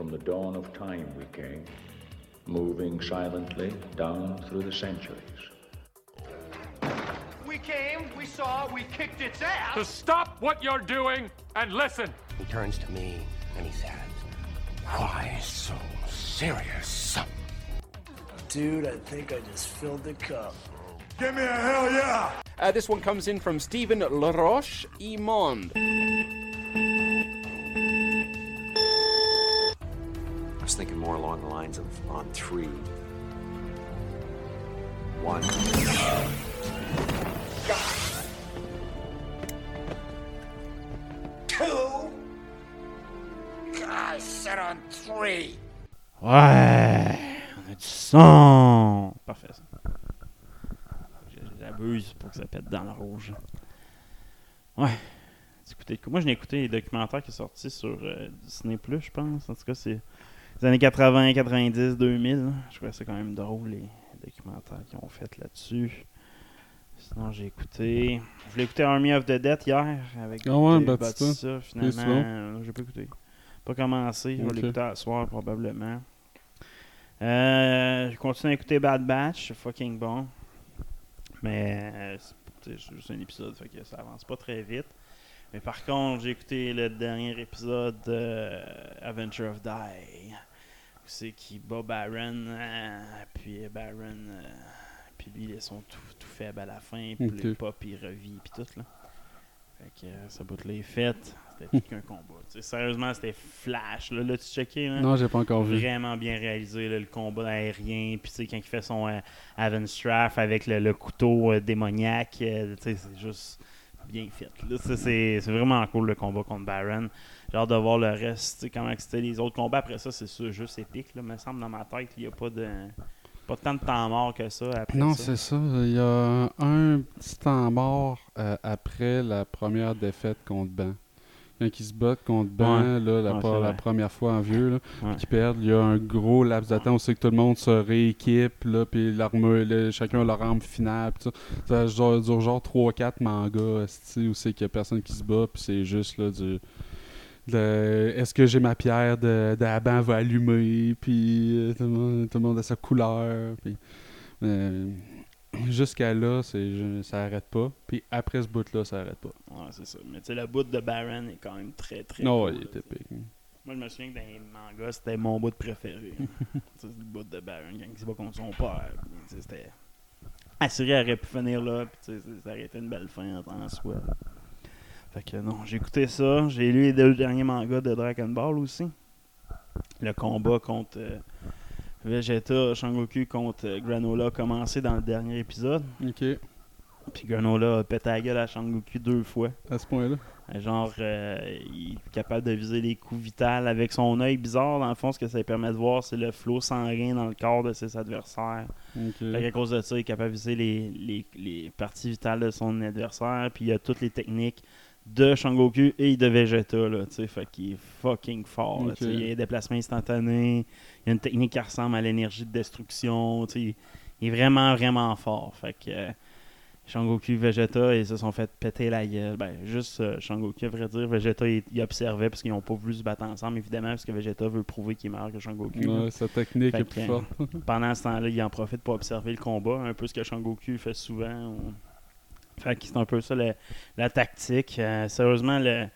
From the dawn of time we came, moving silently down through the centuries. We came, we saw, we kicked its ass. So stop what you're doing and listen. He turns to me and he says, Why so serious? Dude, I think I just filled the cup. Give me a hell yeah! Uh, this one comes in from Stephen Laroche Imond. On three. One. Ouais, on a du son. Parfait. J'abuse pour que ça pète dans le rouge. Ouais. Moi, je n'ai écouté les documentaires qui sont sortis sur euh, Disney+, je pense. En tout cas, c'est les années 80, 90, 2000. Je trouvais ça quand même drôle, les documentaires qu'ils ont fait là-dessus. Sinon, j'ai écouté... Je voulais écouter Army of the Dead hier avec Ah ouais, Batista. Bautista. Finalement, euh, j'ai pas écouté. Pas commencé. Je vais l'écouter à soir, probablement. Euh, je continue à écouter Bad Batch. C'est fucking bon. Mais euh, c'est juste un épisode, fait que ça avance pas très vite. Mais par contre, j'ai écouté le dernier épisode de Adventure of Die. C'est qui bat Baron, euh, puis Baron, euh, puis lui, ils sont tout, tout faibles à la fin, puis Ok. le pop, il revit, puis tout, là. Fait que euh, ça bout les fêtes, c'était plus qu'un combat. Tu sais, sérieusement, c'était flash, là. L'as-tu checké, là? Non, j'ai pas encore vu. Vraiment bien réalisé, là, le combat aérien. Puis, tu sais, quand il fait son euh, Straff avec le, le couteau euh, démoniaque, euh, tu sais, c'est juste bien fait. C'est vraiment cool le combat contre Baron. J'ai hâte de voir le reste, comment c'était les autres combats. Après ça, c'est sûr, juste épique. Là, me semble dans ma tête, il n'y a pas de. Pas tant de temps mort que ça après Non, c'est ça. Il y a un petit temps mort euh, après la première défaite contre Ils se battent contre Ban, Ouais. là, la, Ouais, vrai. première fois en vieux, là, Ouais. qu'ils perdent, il y a un gros laps de temps où c'est que tout le monde se rééquipe, là, puis chacun a leur arme finale, ça. Ça genre- dure genre 3-4 mangas, où c'est qu'il y a personne qui se bat, puis c'est juste là, du. de- Est-ce que j'ai ma pierre de, de Aban va allumer, puis euh, tout, le monde, tout le monde a sa couleur, euh, Jusqu'à là, c'est je- ça arrête pas. Puis après ce bout-là, ça arrête pas. Ouais, c'est ça. Mais tu sais, le bout de Baron est quand même très très. Non, cool, il là, était tu sais. pique. Moi, je me souviens que dans les mangas, c'était mon bout de préféré. c'est le bout de Baron quand il se bat contre son père. C'était. La série aurait pu finir là, puis tu sais, ça aurait été une belle fin en, en soi. Fait que non, j'ai écouté ça. J'ai lu les deux derniers mangas de Dragon Ball aussi. Le combat contre euh, Vegeta, Shangoku contre euh, Granola a commencé dans le dernier épisode. Ok, Puis Granola a pété la gueule à Shangoku deux fois. à ce point-là. Genre, euh, il est capable de viser les coups vitales avec son œil bizarre. Dans le fond, ce que ça lui permet de voir, c'est le flot sanguin dans le corps de ses adversaires. Ok. Fait qu'à cause de ça, il est capable de viser les, les, les parties vitales de son adversaire. Puis il a toutes les techniques de Shangoku et de Vegeta. Là, tu sais. fait qu'il est fucking fort. là, Ok. tu sais. il y a des déplacements instantanés. Il y a une technique qui ressemble à l'énergie de destruction. tu sais. Il, est vraiment, vraiment fort. Fait que. euh, Shangoku, Vegeta, ils se sont fait péter la gueule. Ben, juste euh, Shangoku, à vrai dire. Vegeta, il, il observait parce qu'ils n'ont pas voulu se battre ensemble, évidemment, parce que Vegeta veut prouver qu'il est meilleur que Shangoku. Ouais, sa technique Fait est plus forte. Pendant ce temps-là, il en profite pour observer le combat, un peu ce que Shangoku fait souvent. ou- Fait que c'est un peu ça la, la tactique. Euh, sérieusement, le,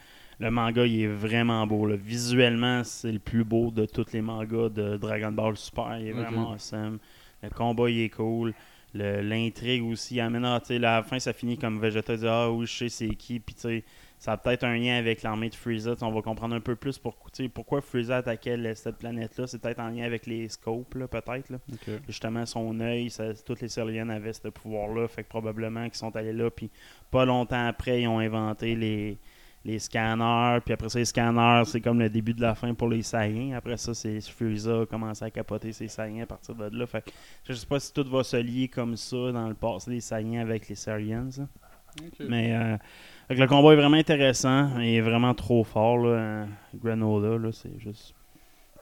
le manga il est vraiment beau. là. Visuellement, c'est le plus beau de tous les mangas de Dragon Ball Super. Il est vraiment awesome. Le combat il est cool. L'intrigue aussi. Ah, là, à la fin, ça finit comme Vegeta dit Ah oui, je sais c'est qui. Puis tu sais, ça a peut-être un lien avec l'armée de sais, On va comprendre un peu plus pour, pourquoi Frieza attaquait le- cette planète-là. C'est peut-être en lien avec les scopes, peut-être. justement son œil, ça- toutes les Céliennes avaient ce pouvoir-là, fait que probablement qu'ils sont allés là, puis pas longtemps après, ils ont inventé les, les scanners, puis après ça, les scanners, c'est comme le début de la fin pour les Saiyans. Après ça, c'est Frieza a commencé à capoter ses Saiyans à partir de là. Fait que je sais pas si tout va se lier comme ça dans le passé des Saiyans avec les Saiyans. hein. Ok. Mais euh, fait que le combat est vraiment intéressant, il est vraiment trop fort, là, euh, Granola, là, c'est juste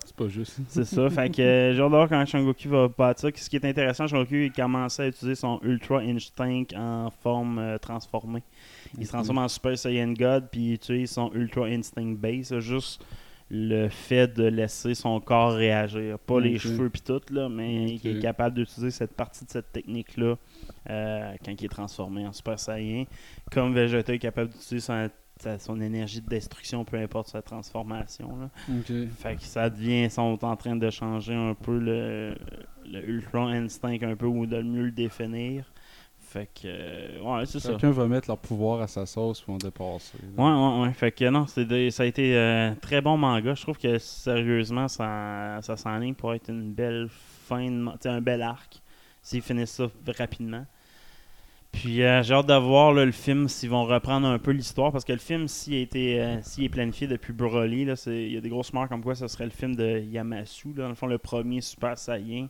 C'est pas juste. c'est ça. Fait que euh, j'ai hâte de voir quand Shangoku va battre ça. Ce qui est intéressant, Shangoku il commençait à utiliser son Ultra Instinct en forme euh, transformée. Il se transforme en Super Saiyan God, puis il utilise son Ultra Instinct Base. Juste le fait de laisser son corps réagir. Pas les cheveux puis tout, là, mais qui est capable d'utiliser cette partie de cette technique-là euh, quand il est transformé en Super Saiyan. Comme Vegeta est capable d'utiliser son, son énergie de destruction, peu importe sa transformation. Là. Fait que ça devient, ils sont en train de changer un peu le, le Ultra Instinct un peu ou de mieux le définir. Fait que, euh, ouais, c'est ça. Chacun va mettre leur pouvoir à sa sauce pour en dépasser. là. Ouais, ouais, ouais. Fait que non, c'est des- ça a été euh, très bon manga. Je trouve que sérieusement, ça, ça s'enligne pour être une belle fin, de un bel arc. S'ils finissent ça rapidement. Puis euh, j'ai hâte de voir là, le film s'ils vont reprendre un peu l'histoire parce que le film s'il a été euh, s'il est planifié depuis Broly là, il y a des grosses rumeurs comme quoi ce serait le film de Yamasu là, dans le fond le premier Super Saiyan.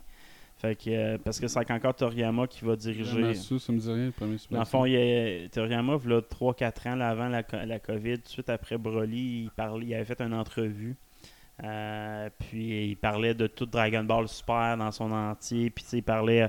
Fait que euh, parce que c'est encore Toriyama qui va diriger. Yamasu, ça me dit rien, le premier Super Dans le fond, il y a, Toriyama, il y a 3-4 ans là, avant la, la COVID, tout de suite après Broly, il, parlait, il avait fait une entrevue. Euh, puis il parlait de tout Dragon Ball Super dans son entier. Puis il parlait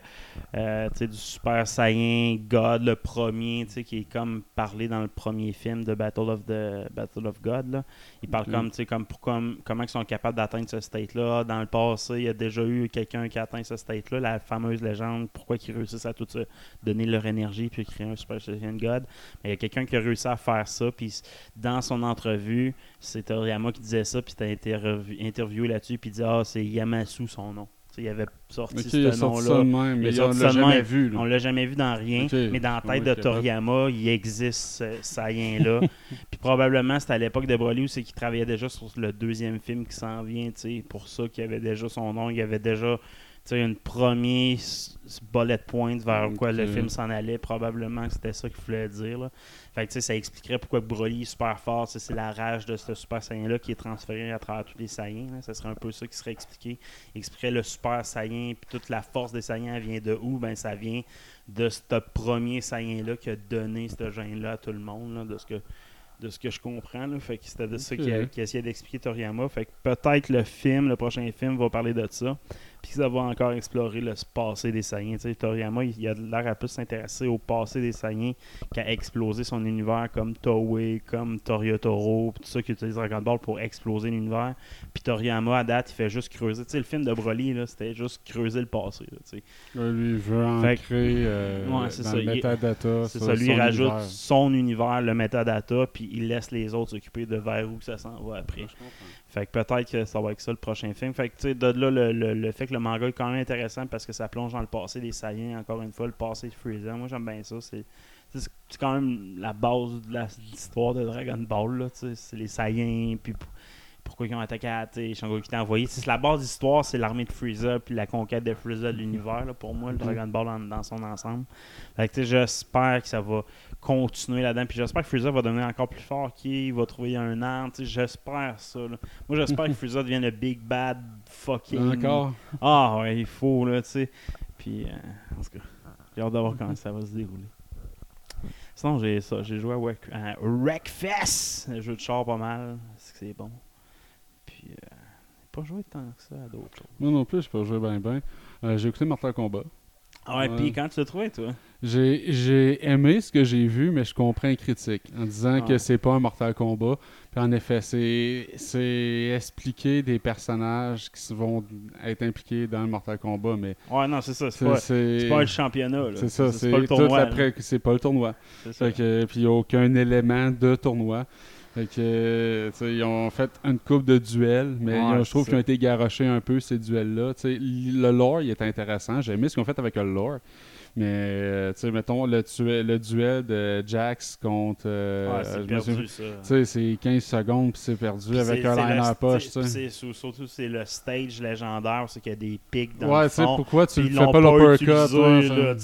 euh, du Super Saiyan God, le premier, qui est comme parlé dans le premier film de Battle of the Battle of God. Là. Il parle Ok. comme, tu sais, comme, pour, comme comment ils sont capables d'atteindre ce state-là. Dans le passé, il y a déjà eu quelqu'un qui a atteint ce state-là, la fameuse légende, pourquoi ils réussissent à tout se donner leur énergie puis créer un Super Saiyan God. Mais il y a quelqu'un qui a réussi à faire ça, puis dans son entrevue, c'est Toriyama qui disait ça, puis tu as été revu- interviewé là-dessus, puis il dit Ah, c'est Yamasu son nom. Il avait sorti ce nom-là. mais on l'a jamais vu. là. On l'a jamais vu dans rien, mais dans la Ouais, tête de. Toriyama, il existe ce Saiyan-là. puis probablement, c'était à l'époque de Broly où c'est qu'il travaillait déjà sur le deuxième film qui s'en vient, pour ça qu'il avait déjà son nom, il y avait déjà sais, une première bullet point vers quoi le film s'en allait. Probablement que c'était ça qu'il voulait dire. Là. Fait que, tu sais, ça expliquerait pourquoi Broly est super fort. C'est la rage de ce Super Saiyan-là qui est transféré à travers tous les Saiyans. là. Ça serait un peu ça qui serait expliqué. Il expliquerait le Super Saiyan, puis toute la force des Saiyans vient de où? Ben, ça vient de ce premier Saiyan-là qui a donné ce gène-là à tout le monde, là, de ce que de ce que je comprends. Là. Fait que c'était de ça qu'il essayait d'expliquer Toriyama. Fait que peut-être le film, le prochain film, va parler de ça. Puis ça va encore explorer le passé des Saiyans. Tu sais, Toriyama, il, il a l'air à plus s'intéresser au passé des Saiyans qu'à exploser son univers comme Toei, comme Toriotoro, tout ça qui utilise Dragon Ball pour exploser l'univers. Puis Toriyama, à date, il fait juste creuser. Tu sais, le film de Broly, là, c'était juste creuser le passé. là, tu sais. Là, lui, il veut Fait ancrer euh, Ouais, c'est dans ça, le il- metadata. C'est ça, lui, son il rajoute univers. son univers, le metadata, puis il laisse les autres s'occuper de vers où ça s'en va après. Fait que peut-être que ça va être ça le prochain film. Fait que tu sais, de là, le, le- le fait que le manga est quand même intéressant parce que ça plonge dans le passé des Saiyans, encore une fois, le passé de Freezer. Moi, j'aime bien ça. C'est quand même la base de l'histoire de Dragon Ball. là. C'est les Saiyans, puis pourquoi ils ont attaqué à Shangoku qui t'a envoyé. C'est la base de l'histoire, c'est l'armée de Freezer, puis la conquête de Freezer de l'univers. là, Pour moi, le Dragon Ball en- dans son ensemble. Fait que j'espère que ça va continuer là-dedans. Puis j'espère que Freezer va devenir encore plus fort, qu'il va trouver un sais, J'espère ça. là. Moi, j'espère que Freezer devienne le big bad fucking. Encore? Ah ouais, il faut, là, tu sais. Puis, euh, en tout cas, j'ai hâte de voir comment ça va se dérouler. Sinon, j'ai ça. J'ai joué à, Wreck- Wreckfest, le jeu de char pas mal. Est-ce que c'est bon? Puis, euh, j'ai pas joué tant que ça à d'autres choses. Moi non plus, je peux jouer bien bien. Euh, j'ai écouté Mortal Kombat. Ah ouais, puis quand tu l'as trouvé, toi? J'ai aimé ce que j'ai vu, mais je comprends les critiques en disant que Ouais. c'est pas un Mortal Kombat. Puis en effet, c'est expliquer des personnages qui vont être impliqués dans le Mortal Kombat, mais Ouais, non, c'est ça. C'est pas, pas le championnat, là. c'est ça, c'est pas le tournoi. c'est pas le tournoi. C'est ça. Fait que, puis il n'y a aucun élément de tournoi. Fait que, ils ont fait une coupe de duels, mais Ouais, ont- je trouve qu'ils ont été garochés un peu, ces duels-là. Le lore, il est intéressant. J'ai aimé ce qu'ils ont fait avec le lore. Mais, euh, tu sais, mettons, le, duel de Jax contre... euh, Ouais, c'est perdu, ça. Tu sais, c'est 15 secondes, puis c'est perdu avec un liner le- poche, tu sais. Surtout, c'est le stage légendaire, c'est qu'il y a des pics dans Ouais, le tu sais, fond. pourquoi tu fais pas l'uppercut,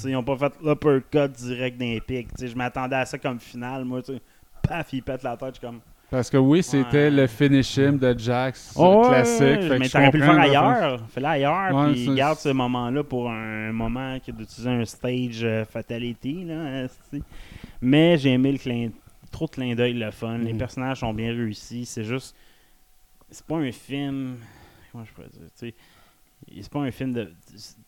Ils n'ont pas fait l'uppercut direct dans les pics. tu sais, Je m'attendais à ça comme finale, moi. tu sais. Paf, il pète la tête, je suis comme. Parce que oui, c'était Ouais. le finish him de Jax Oh, classique. ouais, fait mais t'aurais pu le faire ailleurs. Fais-le ailleurs, Ouais, puis garde ce moment-là pour un moment d'utiliser un stage euh, fatality. Là, mais j'ai aimé le clin trop de clin d'œil, le fun. Les Mhm. personnages sont bien réussis. C'est juste. C'est pas un film. Comment je pourrais dire c'est pas un film de.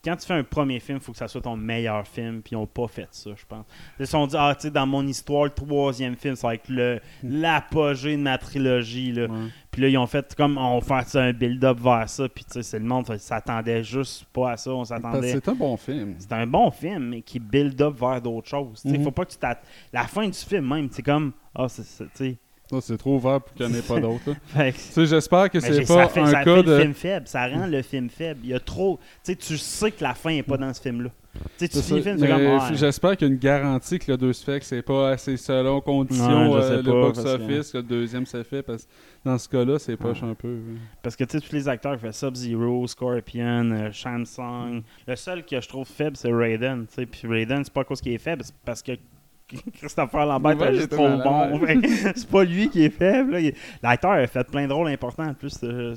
Quand tu fais un premier film, il faut que ça soit ton meilleur film, puis ils ont pas fait ça, je pense. Ils se sont dit, ah, tu sais, dans mon histoire, le troisième film, ça va être le- l'apogée de ma trilogie, là. Puis là, ils ont fait comme, on va faire ça, un build-up vers ça, puis tu sais, c'est le monde, ça s'attendait juste pas à ça, on s'attendait. C'est un bon film. C'est un bon film, mais qui build up vers d'autres choses. Il Mhm. faut pas que tu t'att- La fin du film, même, c'est comme, ah, c'est sais. Ça, c'est trop ouvert pour qu'il n'y en ait pas d'autres. Tu sais, j'espère que c'est pas ça fait, un ça cas fait de. le film faible. Ça rend le film faible. Il y a trop. Tu sais, tu sais que la fin n'est pas dans ce film-là. Tu sais, le film, c'est. J'espère qu'il y a une garantie que le 2 se fait, que c'est pas assez selon condition Ouais, euh, le box-office, que le deuxième se fait, parce que dans ce cas-là, c'est poche un peu. Parce que tu sais, tous les acteurs qui font Sub-Zero, Scorpion, euh, Shansung. Le seul que je trouve faible, c'est Raiden. Puis Raiden, c'est pas à cause qu'il est faible, c'est parce que. Christopher Lambert Ouais, est juste trop bon. C'est pas lui qui est faible. L'acteur a fait plein de rôles importants en plus. euh,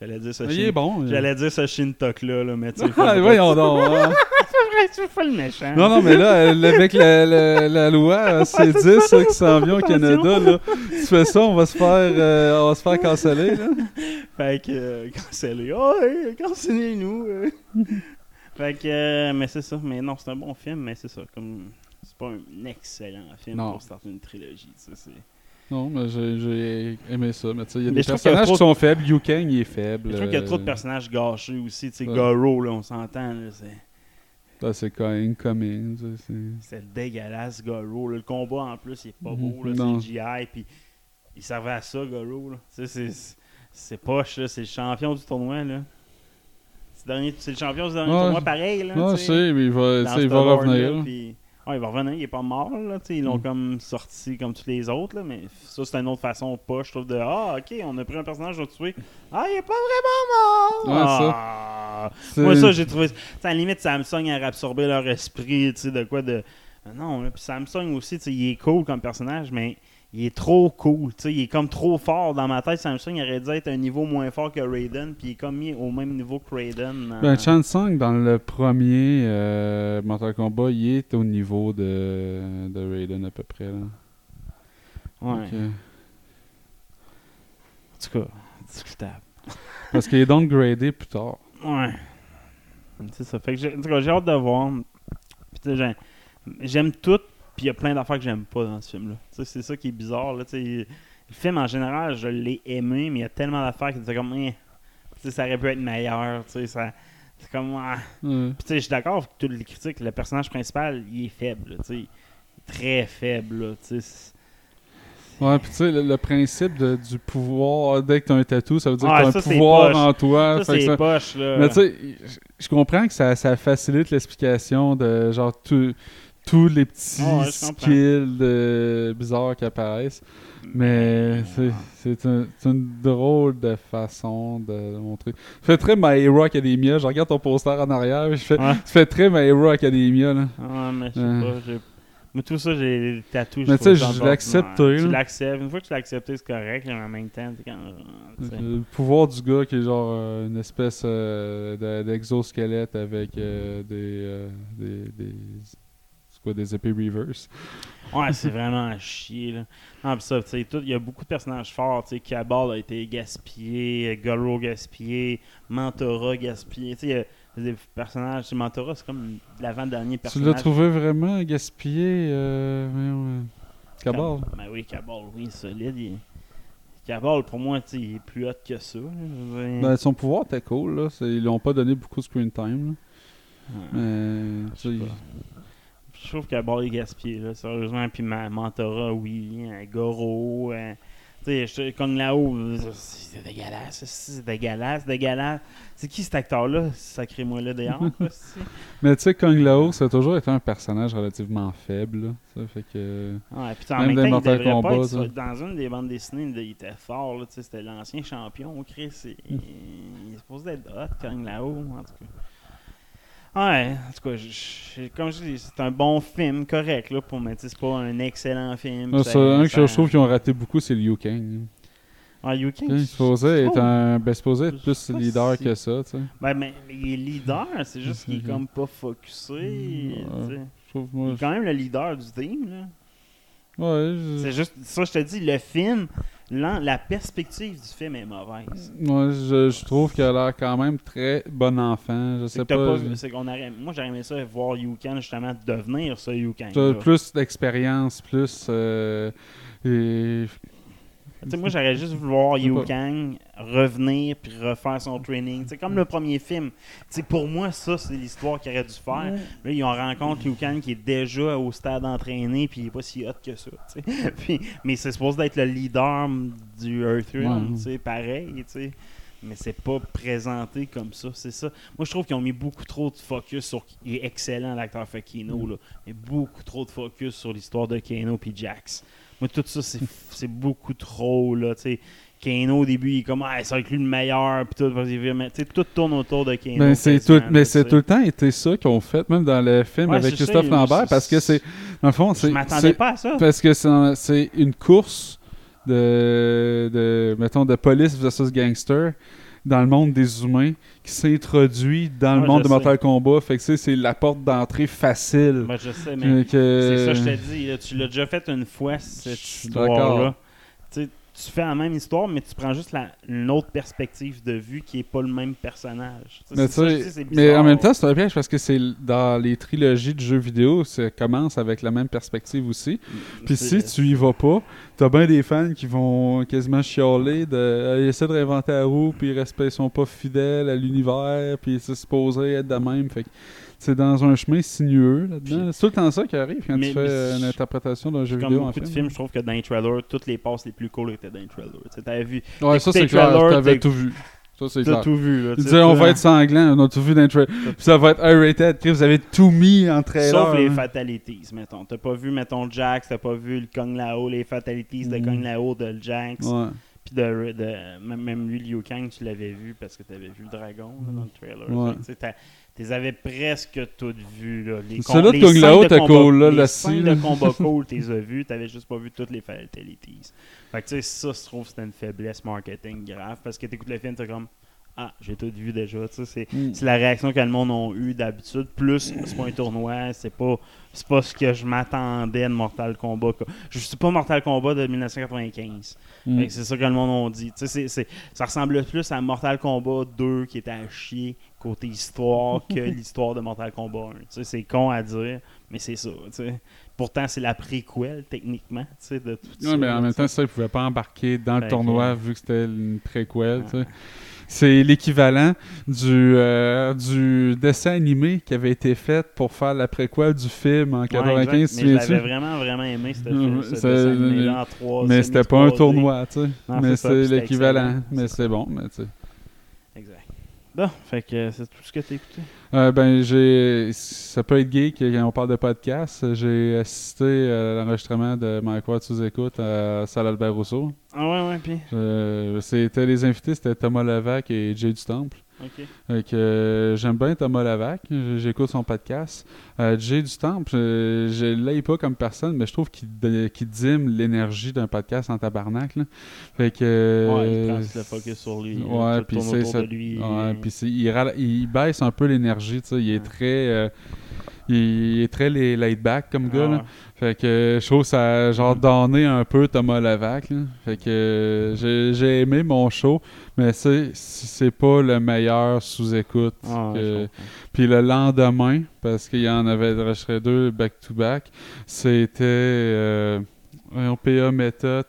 J'allais dire ce Mais il est Shin- bon. il- J'allais dire ce Shintok là, là, mais tu sais. Voyons donc. hein. tu fais le méchant. Non, non, mais là, euh, avec la, la, la loi euh, c'est C10 ça. là, qui s'en vient au Canada, là, tu fais ça, on va se faire, euh, on va se faire canceller. Là. Fait que, euh. Oh, hey, cancellez-nous. euh. fait que, euh, mais c'est ça. Mais non, c'est un bon film, mais c'est ça. Comme, c'est pas un excellent film Non. pour starter une trilogie. c'est- Non, mais j'ai j'ai aimé ça. Mais tu sais, il y a Mais des a personnages qui sont faibles. Liu Kang, il est faible. Je trouve qu'il y a trop de euh, personnages gâchés aussi. Tu sais, ouais. Goro, là, on s'entend. là, c'est- là, c'est quand même coming. c'est- C'est dégueulasse, Goro. là. Le combat, en plus, il est pas beau. Mhm. là, Non. C'est GI. Puis, il servait à ça, Goro. là. Tu sais, c'est- c'est poche. là, C'est le champion du tournoi. là. C'est le dernier- c'est le champion du dernier Ouais. tournoi pareil. Là, Non, tu je sais. sais, mais il va, il va revenir. là. puis- Ouais, il va revenir, il est pas mort. Là, tu sais, ils l'ont Mm. comme sorti comme tous les autres, là, mais ça, c'est une autre façon pas, je trouve, de Ah, ok, on a pris un personnage, on tué. Ah, il est pas vraiment mort! Ouais. Ah! Moi, ça, j'ai trouvé. Tu sais, à la limite, Samsung a absorbé leur esprit, tu sais, de quoi de. Non, là, puis Samsung aussi, tu sais, il est cool comme personnage, mais il est trop cool, tu sais, il est comme trop fort. Dans ma tête, Samsung aurait dû être un niveau moins fort que Raiden, puis il est comme mis au même niveau que Raiden. dans- Ben, Chan dans le premier euh, Mortal Kombat, il est au niveau de, de Raiden à peu près. Là. Ouais. Donc, euh, En tout cas, discutable. parce qu'il est downgradé plus tard. Ouais. C'est ça. Fait que j'ai, en tout cas, j'ai hâte de voir. J'aime tout, puis il y a plein d'affaires que j'aime pas dans ce film-là. Tu c'est ça qui est bizarre. Là, tu le film, en général, je l'ai aimé, mais il y a tellement d'affaires que c'est comme. eh, tu ça aurait pu être meilleur. tu Ça, c'est comme. ah. Tu sais, je suis d'accord avec toutes les critiques. Le personnage principal, il est faible. là, tu sais. Il est très faible. là, tu Ouais, puis tu sais, le, le principe de- du pouvoir, dès que tu as un tatou, ça veut dire Ah, que tu as ça, un pouvoir poche. en toi. Ça, c'est ça- poche. Là. Mais tu sais, je- comprends que ça, ça facilite l'explication de genre tout- tous les petits Ah ouais, je skills de, bizarres qui apparaissent. Mais c'est- c'est un- c'est une drôle de façon de le montrer. Ça fait très My Hero Academia. Je regarde ton poster en arrière. Je fais, Ouais. Très My Hero Academia. Là. Ouais, mais je sais Euh. pas. Mais tout ça, j'ai les tatouages. Mais tu sais, je l'accepte, Tu l'acceptes. Une fois que tu l'as accepté, c'est correct. Mais en même temps, c'est quand. tu sais. Le pouvoir du gars qui est genre euh, une espèce euh, de- d'exosquelette avec euh, des, euh, des, des, c'est quoi, des épées reverse. Ouais, c'est vraiment à chier. Là. Non, pis ça, tu sais, il y a beaucoup de personnages forts. Tu sais, Cabal a été gaspillé, Goro gaspillé, Mentora gaspillé. Tu sais, des personnages. tu Mentora, c'est comme l'avant-dernier Tu personnage. l'as trouvé vraiment gaspillé, euh, euh, Cabal? Ben oui, Cabal, oui, solide. il- Cabal, pour moi, tu sais, il est plus hot que ça. dire- Ben, son pouvoir était cool, là. Ils lui ont pas donné beaucoup de screen time, là. Ouais. Mais, tu Je trouve que Ball est gaspillé, là, sérieusement. Puis ma Mentora, oui. hein, Goro. hein. tu sais, Kung Lao, euh, c'est dégueulasse. C'est dégueulasse, dégueulasse. C'est qui cet acteur-là Sacré-moi là dehors? aussi. Mais tu sais, Kung Lao, ça a toujours été un personnage relativement faible, là. Ça fait que... Ouais, puis en Même même dans temps, il devrait pas être sur- dans une des bandes dessinées, il était fort. Là, tu sais, C'était l'ancien champion, Chris. Il, il est supposé être hot, Kung Lao, en tout cas. Ouais, en tout cas, je- comme je dis, c'est un bon film, correct, là, pour sais, c'est pas un excellent film. Ça- ça, un que je trouve qu'ils ont raté beaucoup, c'est Liu Kang. Ah, Il supposé je être un... Ben, supposé être je plus leader si- que ça, tu sais. Ben, mais, il est leader, c'est juste qu'il est comme pas focusé. Ouais. Il moi... est quand même le leader du team, là. Ouais, je- C'est juste, ça, je te dis, le film, la perspective du film est mauvaise. Moi, je, je trouve qu'elle a l'air quand même très bon enfant. Je sais pas. pas vu- c'est qu'on aurait- moi, j'aurais aimé ça voir Yukan justement devenir ça Yukan. Plus d'expérience, plus. euh, et- sais, moi, j'aurais juste voulu voir. Liu Kang revenir puis refaire son training. C'est comme le premier film. Pour moi, ça, c'est l'histoire qu'il aurait dû faire. Là, ils ont rencontré Liu Kang qui est déjà au stade entraîné puis il est pas si hot que ça. Puis- mais c'est supposé d'être le leader du Earthrealm, Ouais. pareil. sais. Mais c'est pas présenté comme ça, c'est ça. Moi, je trouve qu'ils ont mis beaucoup trop de focus sur. Il est excellent, l'acteur fait Kano, là. Mais beaucoup trop de focus sur l'histoire de Kano puis Jax. Moi, tout ça, c'est beaucoup trop, là, tu sais. Kano, au début, il est comme, ah, ça va être lui le meilleur, puis tout, tout tourne autour de Kano. Ben, c'est tout, mais c'est tout le temps été ça qu'ils ont fait, même dans le film Ouais, avec Christophe Lambert, parce que c'est. Dans le fond, c'est. Je m'attendais pas à ça. Parce que c'est une course de, de. Mettons, de police versus gangster dans le monde des humains qui s'introduit dans le monde de sais. Mortal Kombat. Fait que c'est la porte d'entrée facile. Je sais, mais que- c'est ça, je dis. là, tu l'as déjà fait une fois, cette histoire-là. Tu fais la même histoire, mais tu prends juste la, une autre perspective de vue qui est pas le même personnage. Mais, ça, dis, en même temps, c'est un piège parce que c'est dans les trilogies de jeux vidéo, ça commence avec la même perspective aussi. Puis C'est- si tu y vas pas, t'as bien des fans qui vont quasiment chialer de euh, ils essaient de réinventer la roue, puis ils respectent, sont pas fidèles à l'univers, puis c'est supposé être de même. Fait que c'est dans un chemin sinueux là-dedans. C'est tout le temps ça qui arrive quand Mais- tu fais une interprétation d'un jeu Comme vidéo en beaucoup de film. films, je trouve que dans les trailers, toutes les passes les plus cool étaient dans les trailers. T'avais vu. Ouais, ça c'est clair, t'avais tout vu. Ça c'est clair. tout vu. Là, tu sais, disaient on va être sanglant, on a tout vu dans le trailer. Puis ça va être R-rated, vous avez tout mis en trailer. Sauf les fatalities, mettons. T'as pas vu, mettons, Jax, t'as pas vu le Kong Lao, les fatalities de. Kong Lao, de Jax. Ouais. Puis de, de- même, lui, Liu Kang, tu l'avais vu parce que t'avais vu le dragon dans le trailer. Tu T'es avais presque toutes vues. Là. Les de les scènes Lao de combat- cool, là, les style, de là. combat cool, t'es as vues. T'avais juste pas vu toutes les fatalities. Fait que tu sais, ça, je trouve c'était une faiblesse marketing grave parce que t'écoutes le film, t'es comme Ah, j'ai tout vu déjà. Tu c'est Mm. c'est la réaction que le monde a eu d'habitude. Plus, c'est pas un tournoi, c'est pas, c'est pas ce que je m'attendais de Mortal Kombat. Je suis pas Mortal Kombat de 1995. Mm. Fait que C'est ça que le monde a dit. Tu sais, c'est- c'est- ça ressemble plus à Mortal Kombat 2 qui était à chier côté histoire que l'histoire de Mortal Kombat 1. Tu sais, c'est con à dire, mais c'est ça. tu sais. Pourtant, c'est la préquelle, techniquement, tu sais, de tout ça. Ouais, mais en même temps, ça, ils pouvaient pas embarquer dans Fait le que- tournoi vu que c'était une préquelle. tu sais. C'est l'équivalent du, euh, du dessin animé qui avait été fait pour faire la préquelle du film en Ouais, 95. exact. tu Mais l'avais vraiment, vraiment aimé, ce, Mm, film, ce dessin animé-là en trois Mais c'était pas un semi-3D. tournoi, tu sais. Mais c'est ça, l'équivalent. Mais c'est bon, mais tu sais. Bon, fait que c'est tout ce que t'as écouté. Euh, ben, j'ai. Ça peut être geek quand on parle de podcast. J'ai assisté à l'enregistrement de Mike Ward sous-écoute à Salle Albert Rousseau. Ah ouais, ouais, puis? Euh, c'était les invités, c'était Thomas Levac et Jay du Temple. Ok. Fait que, euh, j'aime bien Thomas Levac, J- j'écoute son podcast. Euh, Jay du Temple, euh, je l'aime pas comme personne, mais je trouve qu'il qu'il dîme l'énergie d'un podcast en tabarnak. là. Fait que. Ouais, il euh, prend le focus sur lui. Ouais, puis. Ouais, il, il baisse un peu l'énergie. Il est très. Euh, il est très la- laid back comme gars. Ah là. Fait que je trouve que ça a genre donné un peu Thomas Levac. là. Fait que euh, j'ai- aimé mon show, mais c'est c'est pas le meilleur sous-écoute. Ah ouais, que-. Puis le lendemain, parce qu'il y en avait enregistré deux back-to-back, c'était euh, un PA méthode,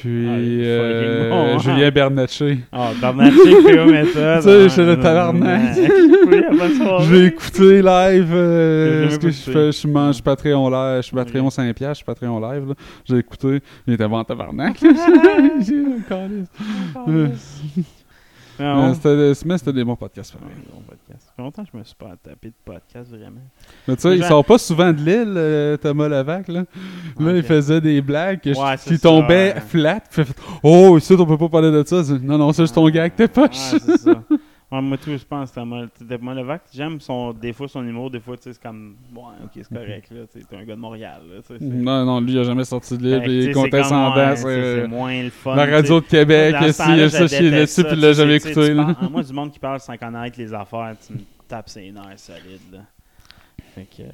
puis Ah, euh, bon, hein. Julien Bernatchez. Ah, Bernatchez, P.O. méthode. Tu sais, j'étais le tabarnak. J'ai écouté live. euh, parce que je fais, je suis man- je suis Patreon live, je suis Patreon Ok. 5 piastres, je suis Patreon live. J'ai écouté, il était bon en tabarnak. J'ai calice. Euh, Ah, c'était mais c'était des bons podcasts. Ouais, bon podcast. Ça fait longtemps que je me suis pas tapé de podcast, vraiment. Mais tu sais, il sort pas souvent de l'île, euh, Thomas Levac. Là, là il faisait des blagues je- Ouais, c'est qui ça, tombaient ouais. flat. puis oh, ici, on peut pas parler de ça. Je Non, non, c'est juste ton gag, t'es pas Ouais, c'est ça. Ouais, moi, tout, je pense que Thomas Levac, j'aime son, des fois son humour, des fois, tu sais, c'est comme, bon, ok, c'est correct, là, t'es un gars de Montréal, là, tu sais. c'est- Non, non, lui, il a jamais sorti de puis il tu est sais, c'est moins le fun. La radio de Québec, y temps-là, a ça, déteste dessus, puis il l'a jamais écouté. là. ah, Moi, du monde qui parle sans connaître les affaires, tu me tapes ses nerfs solides, là. Fait que, euh,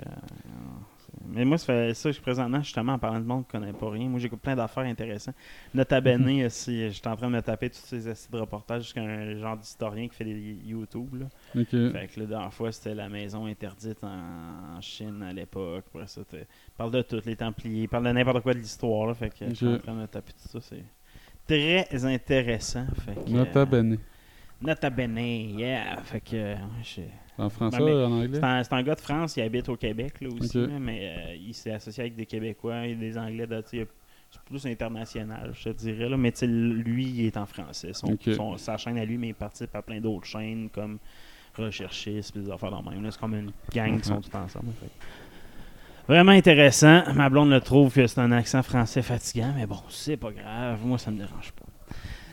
Mais moi, ça fait ça, je présentement, justement, en parlant de monde qui connaît pas rien, moi, j'écoute plein d'affaires intéressantes. Nota Bene, si j'étais en train de me taper tous ces essais de reportages jusqu'à un genre d'historien qui fait des YouTube. Là. Fait que la dernière fois, c'était la maison interdite en, en Chine à l'époque. Après ça, t'es- parle de tout, les Templiers, parle de n'importe quoi de l'histoire. là. Fait que je suis en train de me taper tout ça. C'est très intéressant. Fait que, Nota euh, bene. Nota Bene, yeah. Fait que, euh, En français, Ben, en anglais? c'est un, gars de France, il habite au Québec là, aussi, là, mais euh, il s'est associé avec des Québécois et des Anglais. de- C'est plus international, je te dirais. Là, mais lui, il est en français. Son, sa chaîne à lui, mais il participe à plein d'autres chaînes comme Recherchistes, des affaires dans le même. C'est comme une gang qui sont tous ensemble. fait que- Vraiment intéressant. Ma blonde le trouve que c'est un accent français fatigant, mais bon, c'est pas grave. Moi, ça me dérange pas.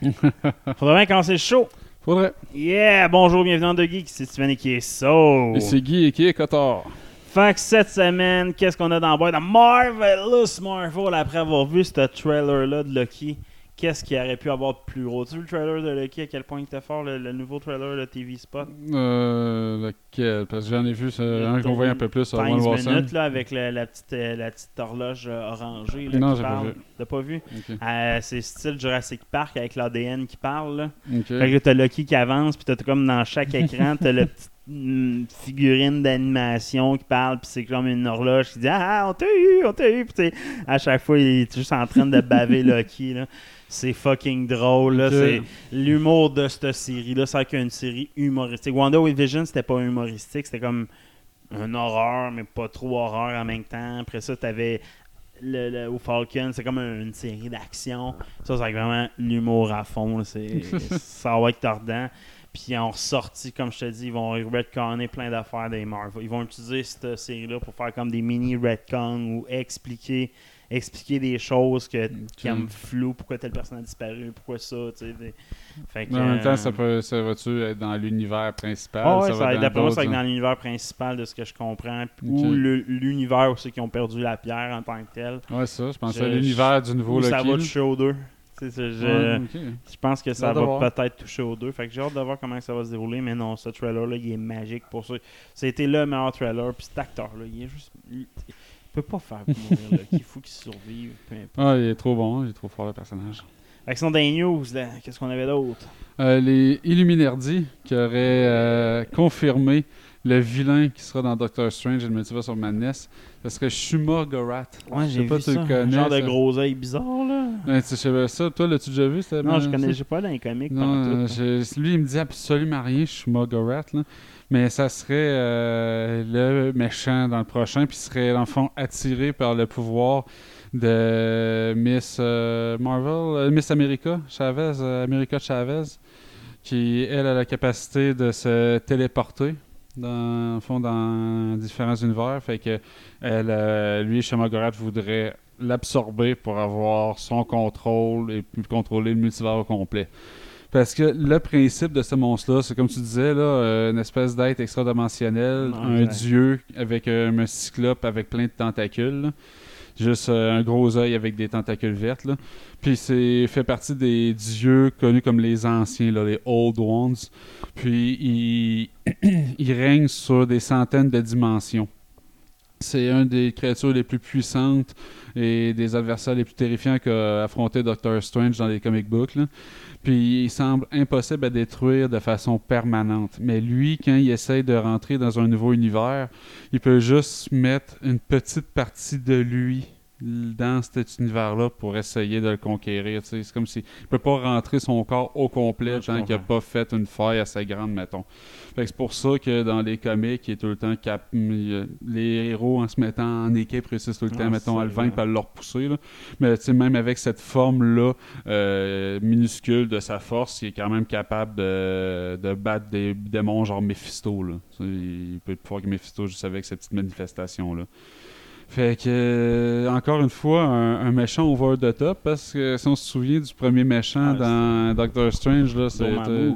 Faudrait bien commencer le show. Faudrait. Yeah! Bonjour, bienvenue dans The Geek. C'est Steven et qui est so. Et c'est Guy et qui est Cotard. Fait que cette semaine, qu'est-ce qu'on a dans le boîte? Marvelous Marvel, après avoir vu ce trailer-là de Loki, qu'est-ce qui aurait pu avoir de plus gros? Tu le trailer de Loki, à quel point il était fort, le, le nouveau trailer de TV Spot? Euh, lequel? Parce que j'en ai vu un qu'on voyait un peu plus 15 One Watson. minutes, là, avec le- la, petite, euh, la petite horloge euh, orangée. Là, Non, qui j'ai pas parle. vu. T'as pas vu? Euh, c'est style Jurassic Park avec l'ADN qui parle. Là. Fait que t'as Loki qui avance, puis t'as comme dans chaque écran, t'as la petite mm, figurine d'animation qui parle, puis c'est comme une horloge qui dit Ah, on t'a eu, on t'a eu, puis à chaque fois, il est juste en train de baver Loki. Là. C'est fucking drôle. Là. Ok. C'est l'humour de cette série-là. C'est qu'une série humoristique. Wonder Vision, c'était pas humoristique, c'était comme un horreur, mais pas trop horreur en même temps. Après ça, t'avais le, le- au Falcon, c'est comme un- une série d'action. Ça, c'est vraiment l'humour à fond. C'est, ça va être tordant. Puis ils ont ressorti, comme je te dis, ils vont retconner plein d'affaires des Marvel. Ils vont utiliser cette série-là pour faire comme des mini retcons ou expliquer expliquer des choses que, qui me flou, pourquoi tel personne a disparu, pourquoi ça, tu sais. des- Fait que, Mais en même euh, temps, ça, peut, ça va-tu être dans l'univers principal? Ah ouais, ça ça va d'après moi, ça va être dans l'univers principal de ce que je comprends. Ou l'univers aussi qui ont perdu la pierre en tant que tel. Ouais, ça, je pensais à l'univers du nouveau Ou ça Loki. va toucher aux deux. Tu sais, je, Ouais, ok. je pense que ça va peut-être toucher aux deux. Fait que j'ai hâte de voir comment ça va se dérouler. Mais non, ce trailer-là, il est magique pour ça. C'était le meilleur trailer. Puis cet acteur-là, il est juste. Peut pas faire mourir là. Il faut qu'il survive. Peu importe. Ah, il est trop bon, il est trop fort le personnage. Dans les news, qu'est-ce qu'on avait d'autre? Euh, les Illuminardi qui auraient euh, confirmé le vilain qui sera dans Doctor Strange et le Multiverse of Madness. Ce serait Shuma Gorath. Ouais, Je j'ai sais pas vu ça. le connais. Un genre de gros œil bizarre, là. Ouais, tu savais ça, toi, l'as-tu déjà vu? Non, je connais pas dans les comics. Non, je- lui, il me dit absolument rien, Shuma Gorath, là. Mais ça serait euh, le méchant dans le prochain, puis serait, dans le fond, attiré par le pouvoir de Miss euh, Marvel, euh, Miss America, Chavez, America Chavez, qui, elle, a la capacité de se téléporter. Dans, fond, dans différents univers. Fait que elle, euh, lui, Shuma Gorath voudrait l'absorber pour avoir son contrôle et contrôler le multivers au complet. Parce que le principe de ce monstre-là, c'est comme tu disais, là, euh, une espèce d'être extra-dimensionnel, un dieu avec euh, un cyclope avec plein de tentacules. là. Juste euh, un gros œil avec des tentacules vertes. là. Puis c'est fait partie des dieux connus comme les anciens, là, les Old Ones. Puis il, il règne sur des centaines de dimensions. C'est un des créatures les plus puissantes et des adversaires les plus terrifiants qu'a affronté Doctor Strange dans les comic books. Puis il semble impossible à détruire de façon permanente. Mais lui, quand il essaye de rentrer dans un nouveau univers, il peut juste mettre une petite partie de lui dans cet univers-là pour essayer de le conquérir. tu sais. C'est comme si il peut pas rentrer son corps au complet Ouais, tant qu'il n'a pas fait une faille assez grande, mettons. Fait que c'est pour ça que dans les comics, il est tout le temps cap... a- les héros en se mettant en équipe réussissent tout le temps, mettons, à le vaincre, vrai. à le repousser. là. Mais tu sais, même avec cette forme-là euh, minuscule de sa force, il est quand même capable de, de battre des démons genre Mephisto. Là. Il peut fort que Mephisto juste avec cette petite manifestation-là. Fait que, euh, encore une fois, un, un méchant over the top, parce que si on se souvient du premier méchant dans Doctor Strange, là, c'est, euh,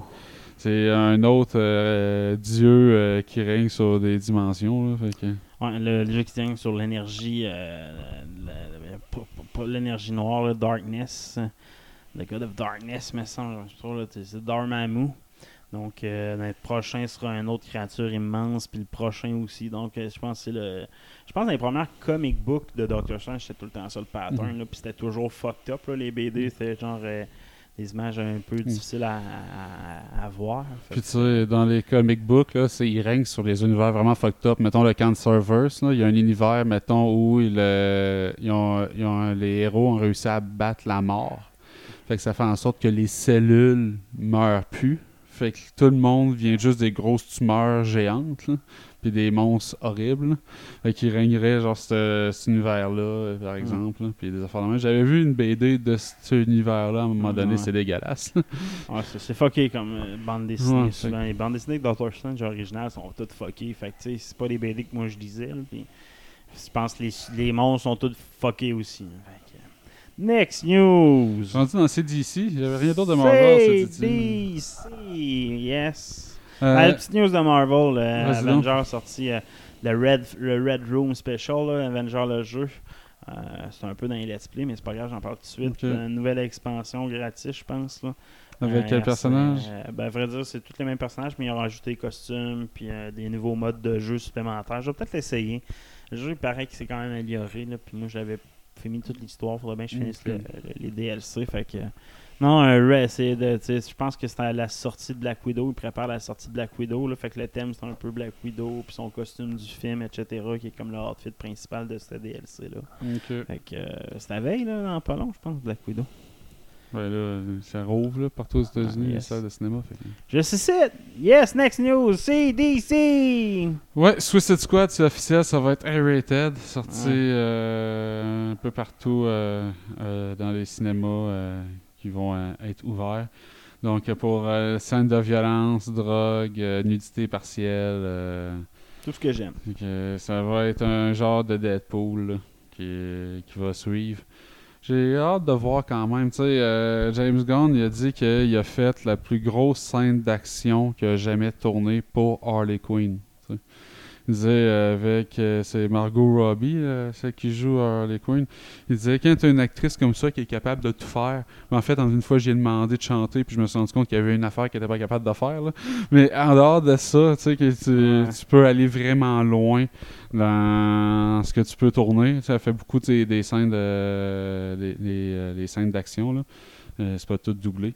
c'est un autre euh, dieu euh, qui règne sur des dimensions. Là, fait que- Ouais, le, le jeu qui tient sur l'énergie, euh, l'énergie noire, le Darkness. The God of Darkness, me semble. C'est Dormammu. Donc, euh, le prochain sera une autre créature immense, puis le prochain aussi. Donc, euh, je pense que c'est le. Je pense que dans les premières comic books de Doctor Strange, c'était tout le temps ça le pattern, Mhm. là, puis c'était toujours fucked up, là, les BD. C'était genre euh, des images un peu difficiles à, à- à voir. Puis tu sais, dans les comic books, là, ils règnent sur des univers vraiment fucked up. Mettons le Cancerverse, là, il y a un univers, mettons, où euh, ils ont, ils ont- les héros ont réussi à battre la mort. Fait que ça fait en sorte que les cellules meurent plus. Fait que tout le monde vient juste des grosses tumeurs géantes, là, puis des monstres horribles. là. Fait qu'il régnerait genre ce- cet univers-là, par exemple. là, Puis des affaires de même. J'avais vu une BD de cet univers-là à un moment donné, Ouais. c'est dégueulasse. Ouais, c'est, fucké comme euh, bande dessinée. Ouais, souvent. Les bandes dessinées de Doctor Strange originales sont toutes fuckées. Fait que, tu sais, c'est pas des BD que moi je lisais. puis je pense que les, les monstres sont tous fuckés aussi. là. Fait que, Next news! Je suis rendu dans CDC, j'avais rien d'autre de Marvel. CDC, yes. Euh, Ah, la petite news de Marvel, euh. Avenger sorti euh, le, Red, le Red Room Special, là, Avenger le jeu. Euh, c'est un peu dans les let's play, mais c'est pas grave, j'en parle tout de suite. Une nouvelle expansion gratis, je pense. Là. Avec Euh, quel personnage? ben, à vrai dire, c'est tous les mêmes personnages, mais ils ont rajouté des costumes puis des nouveaux modes de jeu supplémentaires. Je vais peut-être l'essayer. Le jeu, il paraît que c'est quand même amélioré. Là, puis moi, j'avais fini toute l'histoire. faudrait bien que je finisse le- le- les DLC. Fait que. Non, un c'est de. Je pense que c'est à la sortie de Black Widow. Il prépare la sortie de Black Widow. Là, fait que le thème, c'est un peu Black Widow. Puis son costume du film, etc. Qui est comme le outfit principal de ce DLC-là. Fait que. euh, c'est la veille, là, dans pas long, je pense, Black Widow. Ouais, là, ça rouvre là, partout aux États-Unis, Ah, les salles de cinéma. fait Je sais Yes, next news. CDC. Ouais, Suicide Squad, c'est officiel, ça va être R-rated, sorti Ouais. euh, un peu partout euh, euh, dans les cinémas qui vont être ouverts. Donc, pour scènes de violence, drogue, nudité partielle, Tout ce que j'aime. ça va être un genre de Deadpool là, qui, qui va suivre. J'ai hâte de voir quand même. Tu sais, euh, James Gunn il a dit qu'il a fait la plus grosse scène d'action qu'il a jamais tournée pour Harley Quinn. Il disait avec euh, c'est Margot Robbie, euh, celle qui joue Harley Quinn. Il disait quand tu as une actrice comme ça qui est capable de tout faire, mais en fait, en une fois, j'ai demandé de chanter, puis je me suis rendu compte qu'il y avait une affaire qu'elle n'était pas capable de faire. là. Mais en dehors de ça, tu sais, que tu, Ouais. tu peux aller vraiment loin dans ce que tu peux tourner. Ça fait beaucoup des scènes de des, des, euh, des scènes d'action là. Euh, c'est pas tout doublé.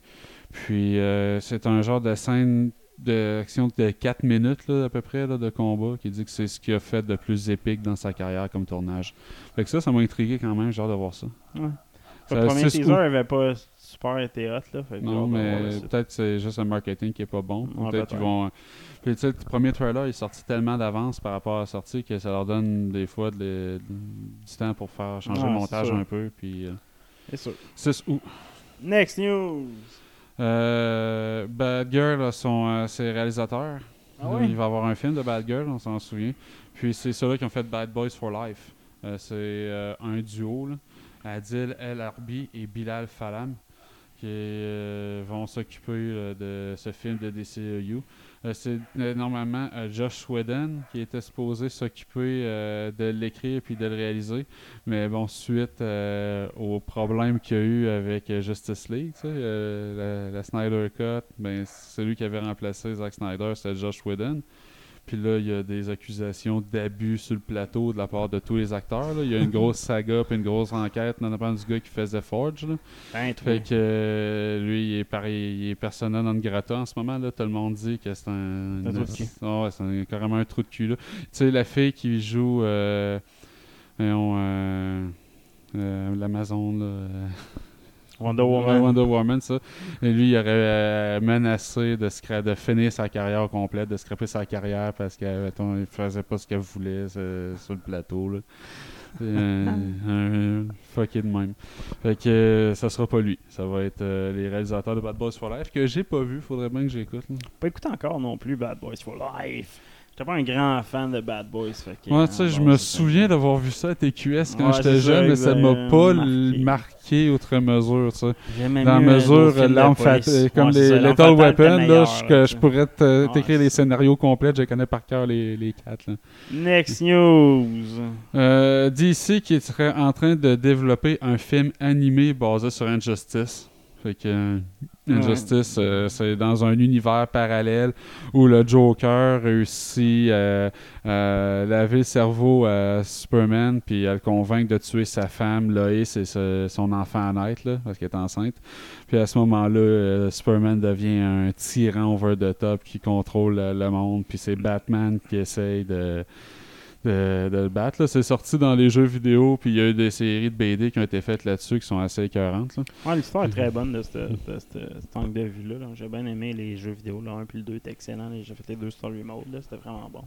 Puis euh, c'est un genre de scène d'action de 4 minutes là, à peu près là, de combat qui dit que c'est ce qu'il a fait de plus épique dans sa carrière comme tournage. Fait que ça, ça m'a intrigué quand même, j'ai hâte de voir ça. Ouais. Ça- le premier teaser où? avait pas super été hot. Là, fait Non, mais peut-être c'est juste un marketing qui est pas bon. Peut-être vont. euh, Puis tu sais, le premier trailer est sorti tellement d'avance par rapport à la sortie que ça leur donne des fois de les- du temps pour faire changer le montage un peu. Puis euh, C'est sûr. 6 août. Next news. Euh, Bad Girl son, euh, ses réalisateurs. Ah? Il va y avoir un film de Bad Girl, on s'en souvient. Puis c'est ceux-là qui ont fait Bad Boys for Life. Euh, c'est euh, un duo, là. Adil El Arbi et Bilal Falam, qui euh, vont s'occuper de ce film de DCEU. Euh, c'est euh, normalement euh, Josh Whedon qui était supposé s'occuper de l'écrire puis de le réaliser. Mais bon, suite aux problèmes qu'il y a eu avec Justice League, tu sais, la, la Snyder Cut, ben, celui qui avait remplacé Zack Snyder, c'était Josh Whedon. Puis là, il y a des accusations d'abus sur le plateau de la part de tous les acteurs. là. Il y a une grosse saga puis une grosse enquête dans la du gars qui faisait Forge. là. Ben, Fait que euh, lui, il est, pareil, il est persona non grata en ce moment. Là. Tout le monde dit que c'est un. Un trou de cul. Ouais, c'est un- carrément un trou de cul. Tu sais, la fille qui joue. Euh, euh, L'Amazon, Wonder Woman. Wonder Woman, ça. Et lui, il aurait euh, menacé de, scra- de finir sa carrière complète, de scraper sa carrière parce qu'il faisait pas ce qu'elle voulait euh, sur le plateau. Là. C'est un, un fucké de même. Fait que euh, ça sera pas lui. Ça va être euh, les réalisateurs de Bad Boys for Life que j'ai pas vu. Faudrait bien que j'écoute. là. Pas écouté encore non plus Bad Boys for Life. J'étais pas un grand fan de Bad Boys. Fait que, Ouais, tu sais, euh, je me souviens d'avoir vu ça à TQS quand Ouais, j'étais jeune, mais ça m'a pas marqué. marqué outre mesure, tu sais. Dans euh, mesure, l'arme comme Ouais, les Lethal était Weapon, là, je, pourrais Ouais, t'écrire les scénarios complets, je connais par cœur les, les quatre. là. Next news. Euh, DC qui serait en train de développer un film animé basé sur Injustice. Fait que euh, Injustice, euh, c'est dans un univers parallèle où le Joker réussit euh, à laver le cerveau à Superman puis à le convaincre de tuer sa femme, Lois, et son enfant à naître, parce qu'elle est enceinte. Puis à ce moment-là, euh, Superman devient un tyran over the top qui contrôle euh, le monde. Puis c'est Batman qui essaye de, de, de le battre. C'est sorti dans les jeux vidéo, puis il y a eu des séries de BD qui ont été faites là-dessus qui sont assez écœurantes. là. Ouais, l'histoire est très bonne de cet angle de vue-là. là. J'ai bien aimé les jeux vidéo. Le 1 puis le 2 étaient excellents. J'ai fait les deux story mode. là, C'était vraiment bon.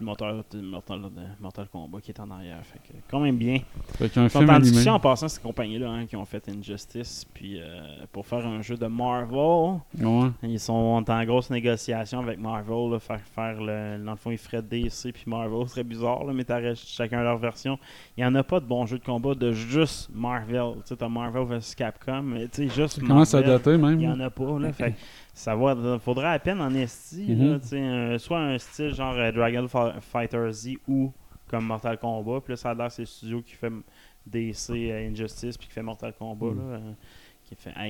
Le moteur de Mortal, de Mortal Kombat qui est en arrière. Fait que, quand même bien. Fait qu'un Ils sont film en discussion en passant ces compagnies-là hein, qui ont fait Injustice. Puis euh, pour faire un jeu de Marvel, Ouais. ils sont en grosse négociation avec Marvel. Là, faire, faire le, dans le fond, ils feraient DC puis Marvel. Ce serait bizarre, là, mais t'aurais chacun leur version. Il n'y en a pas de bon jeu de combat de juste Marvel. Tu sais, t'as Marvel vs Capcom, mais tu sais, juste Ça commence à Marvel, dater même. Il n'y en a pas. Là, fait ça va, faudrait à peine en esti. un- soit un style genre euh, Dragon Fighter Z ou comme Mortal Kombat. Puis là, ça a l'air que c'est le studio qui fait DC euh, Injustice puis qui fait Mortal Kombat. Mhm. Là, euh, qui fait là,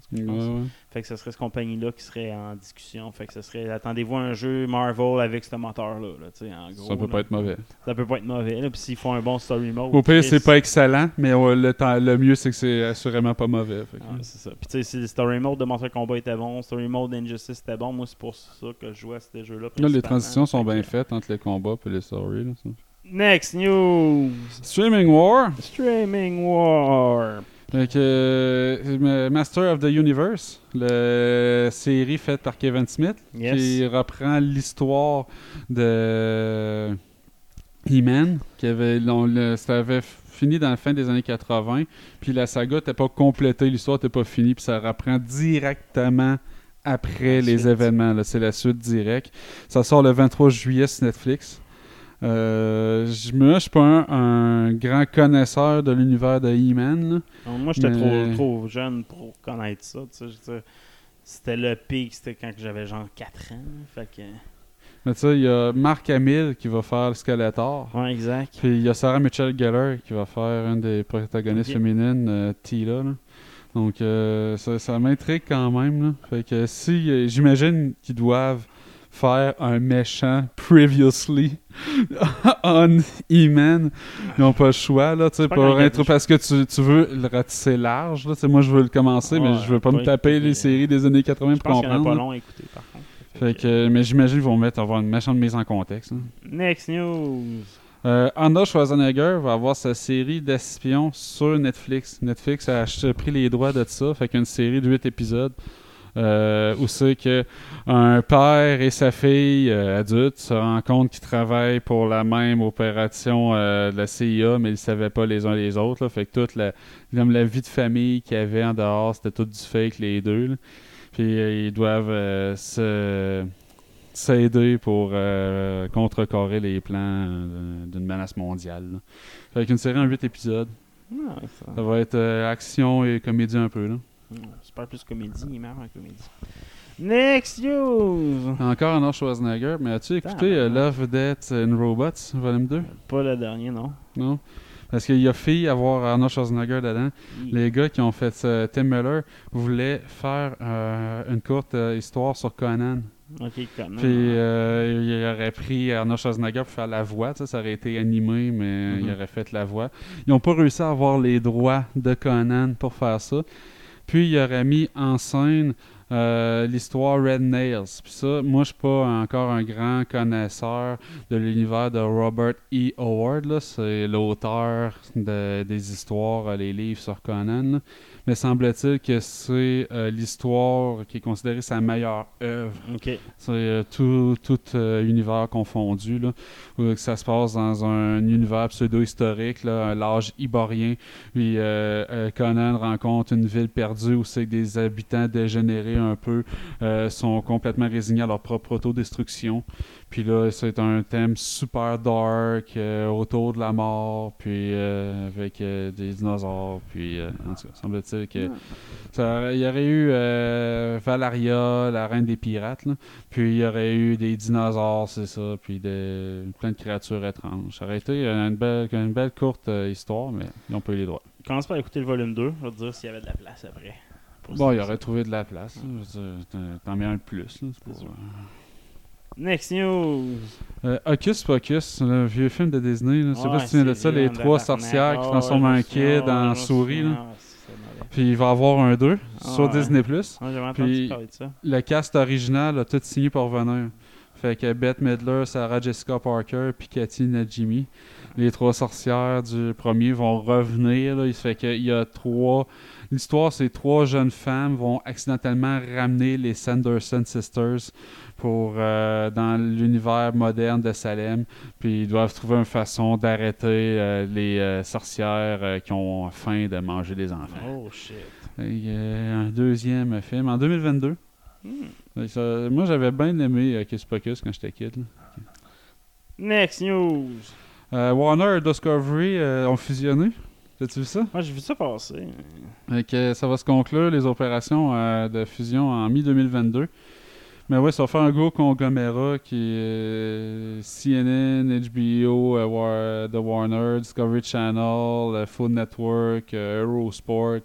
ce que je pense. ouais. Fait que ce serait cette compagnie-là qui serait en discussion. Fait que ce serait, attendez-vous un jeu Marvel avec ce moteur-là. Là, tu sais, en gros, Ça peut là. pas être mauvais. Ça peut pas être mauvais. Puis s'ils font un bon story mode. Au pire, c'est pas excellent, mais le, temps- le mieux, c'est que c'est assurément pas mauvais. Ah, c'est ça. Puis tu sais, si le story mode de Mortal Kombat était bon, le story mode d'Injustice était bon, moi c'est pour ça que je jouais à ces jeux-là. Là, les transitions sont bien faites entre les combats et les stories. là, ça. Next news! Streaming War. Streaming War! Que, euh, Master of the Universe, la série faite par Kevin Smith, Yes. qui reprend l'histoire de He-Man, qui avait, on le- ça avait fini dans la fin des années 80, puis la saga n'était pas complétée, l'histoire n'était pas finie, puis ça reprend directement après La les suite. événements. C'est la suite directe. Ça sort le 23 juillet sur Netflix. Euh, je je suis pas un, un grand connaisseur de l'univers de He-Man. moi j'étais Mais- trop, trop jeune pour connaître ça. C'était le pic, c'était quand j'avais genre 4 ans. Fait que. Mais tu sais, il y a Mark Hamill qui va faire le Skeletor. Ouais, exact. Puis il y a Sarah Michelle Gellar qui va faire une des protagonistes féminines, euh, Tila. là. Donc euh, ça, ça m'intrigue quand même. Là. Fait que si euh, j'imagine qu'ils doivent faire un méchant previously on E-Man, ils n'ont pas le choix là, tu sais, pour intro- parce que tu, tu veux le ratisser large. Là, Tu sais, moi je veux le commencer, mais je veux pas me taper les séries des années 80 Je pour comprendre. pas long à écouter par contre. Fait que, mais j'imagine qu'ils vont mettre avoir une méchante mise en contexte. là. Next news! Euh, Arnold Schwarzenegger va avoir sa série d'espions sur Netflix. Netflix a acheté- pris les droits de ça, fait qu'une série de 8 épisodes. Euh, où c'est que un père et sa fille euh, adulte se rendent compte qu'ils travaillent pour la même opération euh, de la CIA, mais ils ne savaient pas les uns les autres. là. Fait que toute la, comme la vie de famille qu'il y avait en dehors, c'était tout du fake les deux. là. Puis euh, ils doivent se s'aider pour contrecarrer les plans d'une menace mondiale. là. Fait qu'une série en 8 épisodes. Ah, ça- Ça va être action et comédie un peu. Là. Hmm, Super plus comédie, il meilleur en comédie. Next news! Encore Arnold Schwarzenegger, mais as-tu écouté euh, Love, Death and Robots, volume 2? Pas le dernier, non. Non? Parce qu'il a fait avoir Arnold Schwarzenegger dedans. Les gars qui ont fait ça, Tim Miller, voulaient faire euh, une courte euh, histoire sur Conan. Ok, Conan. Puis euh, il aurait pris Arnold Schwarzenegger pour faire la voix, ça aurait été animé, mais Mhm. il aurait fait la voix. Ils n'ont pas réussi à avoir les droits de Conan pour faire ça. Puis il aurait mis en scène euh, l'histoire Red Nails. Puis ça, moi je suis pas encore un grand connaisseur de l'univers de Robert E. Howard. C'est l'auteur de- des histoires, euh, les livres sur Conan. Mais semble-t-il que c'est euh, l'histoire qui est considérée sa meilleure œuvre. C'est euh, tout, tout euh, univers confondu, là, où ça se passe dans un univers pseudo-historique, l'âge iborien. Puis Conan rencontre une ville perdue où c'est que des habitants dégénérés un peu sont complètement résignés à leur propre autodestruction. Puis là, c'est un thème super dark euh, autour de la mort, puis euh, avec euh, des dinosaures. Puis euh, en tout cas, semble-t-il que ça- il y aurait eu euh, Valaria, la reine des pirates, là. puis il y aurait eu des dinosaures, c'est ça, puis des, plein de créatures étranges. Ça aurait été une belle, une belle courte euh, histoire, mais ils n'ont pas eu les droits. Commence par écouter le volume 2, je vais te dire s'il y avait de la place après. Bon, il aurait trouvé de la place. t'en- mets un de plus. là, c'est pas- C'est sûr. Next news. Euh, Hocus Pocus, le vieux film de Disney. Je sais Ouais, pas si tu viens de ça, les trois sorcières qui transforment un kid ouais, en me souris. là. Puis il va y avoir un 2 Ah, sur ouais. Disney+. Ouais, Puis parler de ça. le cast original a tout signé pour venir. Fait que Bette Midler, Sarah Jessica Parker, puis Cathy Najimy, les trois sorcières du premier vont revenir. Là. Il se fait qu'il y a trois. L'histoire, c'est trois jeunes femmes vont accidentellement ramener les Sanderson Sisters pour euh, dans l'univers moderne de Salem. Puis ils doivent trouver une façon d'arrêter euh, les euh, sorcières qui ont faim de manger des enfants. Oh shit. Il y a un deuxième film en 2022. Hmm. Ça- moi, j'avais bien aimé euh, Kiss Pocus quand j'étais kid. là. Next news. Euh, Warner et Discovery euh, ont fusionné. T'as-tu vu ça? Moi, j'ai vu ça passer. Que ça va se conclure, les opérations de fusion en mi-2022. Mais ouais, ça va faire un gros conglomérat qui est CNN, HBO, War- The Warner, Discovery Channel, Food Network, Eurosport.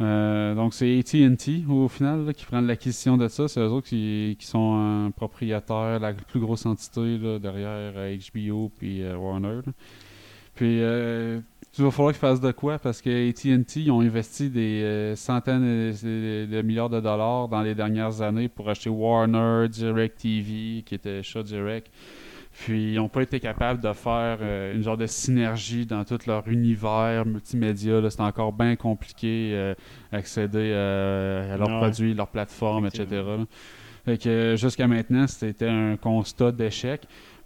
Euh, euh, donc c'est AT&T au final qui prennent l'acquisition de ça. C'est eux autres qui, sont un propriétaire, la plus grosse entité derrière euh, HBO puis euh, Warner. Puis euh, il va falloir qu'ils fassent de quoi? Parce que AT&T ont investi des euh, centaines de, milliards de dollars dans les dernières années pour acheter Warner, DirecTV qui était Shaw Direct. Puis ils n'ont pas été capables de faire euh, une genre de synergie dans tout leur univers multimédia. là. C'est encore bien compliqué euh, accéder euh, à leurs Ouais. produits, leurs plateformes, etc. Là. Fait que euh, jusqu'à maintenant, c'était un constat d'échec.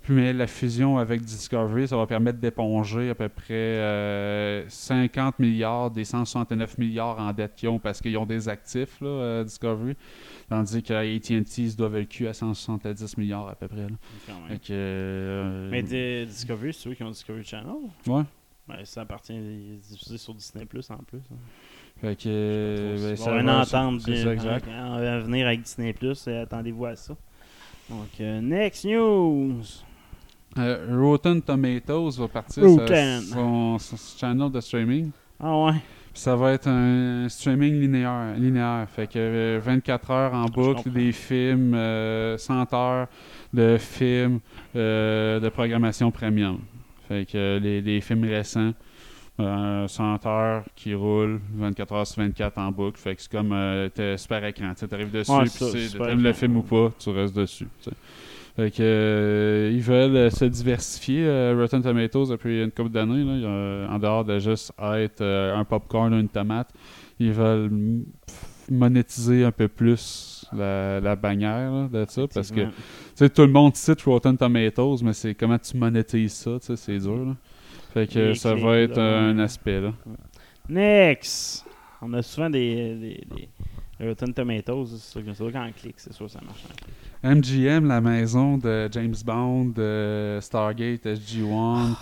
Mais la fusion avec Discovery, ça va permettre d'éponger à peu près euh, 50 milliards des 169 milliards en dette qu'ils ont parce qu'ils ont des actifs, là, euh, Discovery. Tandis que AT&T ils se doivent le cul à 170 milliards à peu près. là. Quand même. Fait que, euh, Mais de- Discovery, c'est eux qui ont Discovery Channel? Ouais. Ben, ça appartient, est diffusé sur Disney Plus en plus. hein. Fait que, euh, ben, va ça une va- entente en- en venir avec Disney Plus. Attendez-vous à ça. Donc, euh, next news. Euh, Rotten Tomatoes va partir Rotten. sur son, son channel de streaming. Ah ouais. Puis ça va être un streaming linéaire. linéaire. Fait que euh, 24 heures en boucle, comprends. des films, euh, 100 heures de films euh, de programmation premium. Fait que euh, les, les films récents, euh, 100 heures qui roulent 24 heures sur 24 en boucle. Fait que c'est comme euh, t'es super écran. Tu arrives dessus, Ouais, puis t'aimes le film ou pas, tu restes dessus. Fait que, euh, ils veulent euh, se diversifier, euh, Rotten Tomatoes, depuis une couple d'années. en dehors de juste être un popcorn ou une tomate, ils veulent monétiser un peu plus la, la bannière là, de ça. Parce que tout le monde cite Rotten Tomatoes, mais c'est comment tu monétises ça, c'est dur. là. Fait que ça va être là, un aspect. là. Next. On a souvent des, des, des Rotten Tomatoes. C'est sûr, c'est sûr qu'en clic, c'est sûr que ça marche en. MGM, la maison de James Bond, de Stargate, SG-1,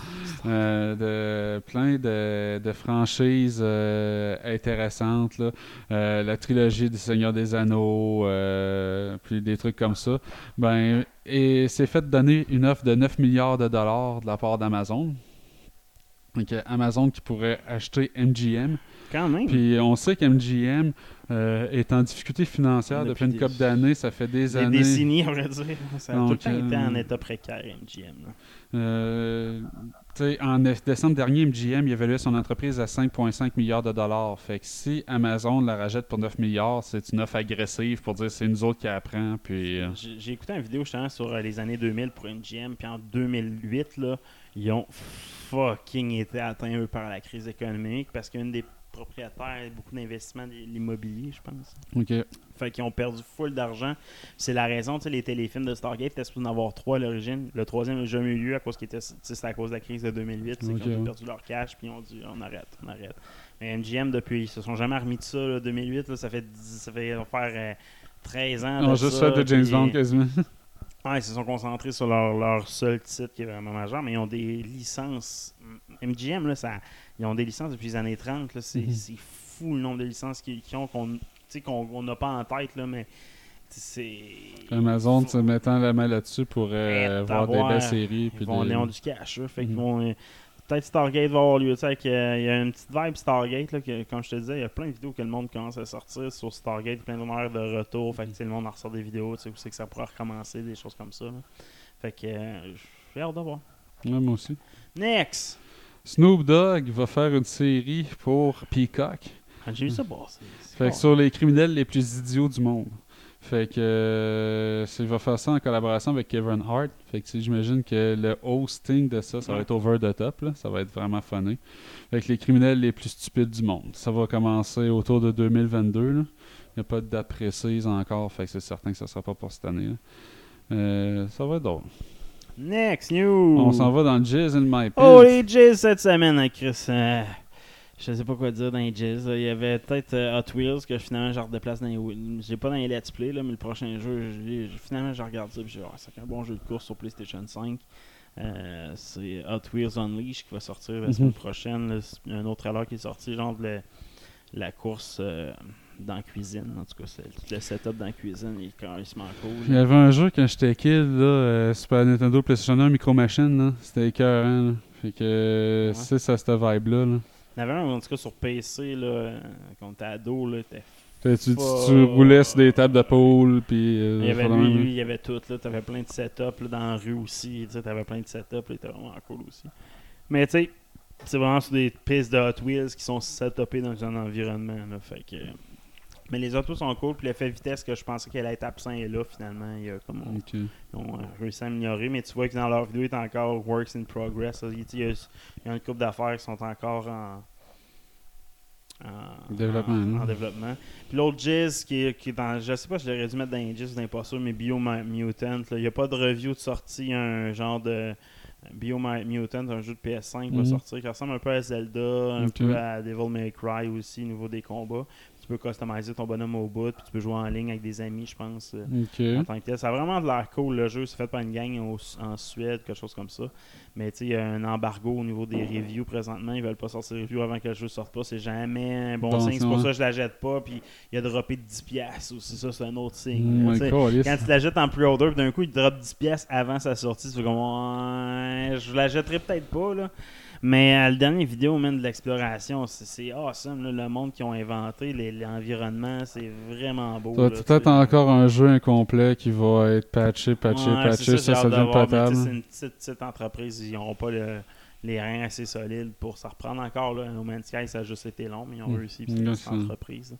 euh, de plein de, de franchises euh, intéressantes. là. Euh, la trilogie du Seigneur des Anneaux, puis des trucs comme ça. Ben, et c'est fait donner une offre de 9 milliards de dollars de la part d'Amazon. Donc, Amazon qui pourrait acheter MGM. Quand même. Puis on sait qu'MGM euh, est en difficulté financière depuis, Depuis une des- couple d'années. Ça fait des, Des années. décennies, on va dire. Ça a tout le temps été euh, en état précaire, MGM. Euh, en dé- décembre dernier, MGM il évaluait son entreprise à 5,5 milliards de dollars. Fait que si Amazon la rachète pour 9 milliards, c'est une offre agressive pour dire c'est nous autres qui apprend. Puis, euh, J'ai écouté une vidéo justement sur euh, les années 2000 pour MGM, puis en 2008, là, ils ont fucking été atteints eux, par la crise économique parce qu'une des propriétaires a beaucoup d'investissements de l'immobilier, je pense. ok. Fait qu'ils ont perdu full d'argent. C'est la raison, tu sais, les téléfilms de Stargate étaient supposés en avoir trois à l'origine. Le troisième n'a jamais eu lieu à cause qu'il était, à cause de la crise de 2008. C'est qu'ils ont perdu leur cash puis ils ont dit on arrête, on arrête. Mais MGM depuis, ils se sont jamais remis de ça. là, 2008, là, ça fait 10 ça fait faire euh, 13 ans. On juste ça, fait de James Bond quasiment. Ouais, ils se sont concentrés sur leur, leur seul titre qui est vraiment majeur, mais ils ont des licences. MGM, là, ça, ils ont des licences depuis les années 30. là, C'est fou le nombre de licences qu'ils ont qu'on qu'on n'a pas en tête, là, mais c'est. Amazon, se mettant la main là-dessus pour euh, voir des belles séries. Ils Puis vont des- ils du cash. là, fait qu'ils Mhm. vont, euh, peut-être Stargate va avoir lieu. tu sais, avec, euh, Il y a une petite vibe Stargate, là, que, comme je te disais, il y a plein de vidéos que le monde commence à sortir sur Stargate, plein d'honneurs de retour. Fait que le monde en ressort des vidéos, tu sais, où c'est que ça pourra recommencer, des choses comme ça. là. Fait que euh, j'ai hâte de voir. Ouais, moi aussi. Next! Snoop Dogg va faire une série pour Peacock. Ah, J'ai vu ça passer. Fait que sur les criminels les plus idiots du monde. Fait que euh, il va faire ça en collaboration avec Kevin Hart. Fait que j'imagine que le hosting de ça, ça va être over the top. Là. Ça va être vraiment funny. Fait que les criminels les plus stupides du monde. Ça va commencer autour de 2022. là. Il n'y a pas de date précise encore. Fait que c'est certain que ça sera pas pour cette année. là. Euh, ça va être drôle. Next news! On s'en va dans le Jizz in My Pants. Oh, les Jizz cette semaine, hein, Chris. Je sais pas quoi dire dans les Jizz. Il y avait peut-être euh, Hot Wheels que finalement je redéplace dans les. J'ai pas dans les Let's Play, là, mais le prochain jeu, je finalement je regarde ça. Puis je dis, Ah, c'est un bon jeu de course sur PlayStation 5. Euh, c'est Hot Wheels Unleashed qui va sortir la semaine Mhm. prochaine. là. Un autre trailer qui est sorti, genre la, la course euh, dans la cuisine. En tout cas, le setup dans la cuisine il est carrément cool. Il y avait un jeu quand j'étais kid, là, euh, Super Nintendo, PlayStation 1, Micro Machine, là. C'était écœurant, là. Fait que, Ouais. c'est ça, cette vibe-là, là. Il y en avait un, en tout cas, sur PC, là, euh, quand t'es ado, là, t'es tu, tu, roulais sur des tables de pool, puis... euh, Il y avait lui, lui, il y avait tout. Là. T'avais plein de setups là, dans la rue aussi. Tu t'avais plein de setups. Là, c'était vraiment cool aussi. Mais tu sais, c'est vraiment sur des pistes de Hot Wheels qui sont setupées dans un environnement. Là, fait que... Mais les autos sont cool. Puis l'effet vitesse que je pensais qu'elle allait être absent est là finalement. Il y a comme on- ils ont euh, réussi à améliorer. Mais tu vois que dans leur vidéo, il est encore works in progress. Il il y a, il y a une couple d'affaires qui sont encore en. en- Développement, en- hein. en développement. Puis l'autre Jizz qui est, qui est dans. Je sais pas si je l'aurais dû mettre dans les Jizz ou dans pas sûr, mais Bio Ma- Mutant. là. Il n'y a pas de review de sortie, un genre de. Bio Mutant, un jeu de PS5 va Mhm. sortir qui ressemble un peu à Zelda, un peu à Devil May Cry aussi, au niveau des combats. Tu peux customiser ton bonhomme au bout, puis tu peux jouer en ligne avec des amis, je pense. euh, en tant que tel. Ça a vraiment de l'air cool le jeu. C'est fait par une gang au- en Suède, quelque chose comme ça. Mais tu sais, il y a un embargo au niveau des reviews présentement. Ils veulent pas sortir les reviews avant que le jeu sorte pas. C'est jamais un bon, Bon signe. C'est pour ça que je la jette pas. Puis il a droppé de 10$ piastres aussi. Ça, c'est un autre signe. Mm, quand tu la jettes en pre-order, puis d'un coup, il drop 10$ piastres avant sa sortie. Tu fais comme, ouais, je la jetterai peut-être pas. là. Mais euh, le dernier vidéo, même de l'exploration, c'est- awesome. là. le monde qu'ils ont inventé, l'environnement, c'est vraiment beau. Ça va peut-être encore un jeu incomplet qui va être patché, patché, Ouais, patché. Ça, ça, de devient potable. C'est une petite, petite entreprise. Ils n'auront pas le- les reins assez solides pour s'en reprendre encore. Là. No Man's Sky, ça a juste été long, mais ils ont Mm. réussi. C'est Ouais, une ça. entreprise.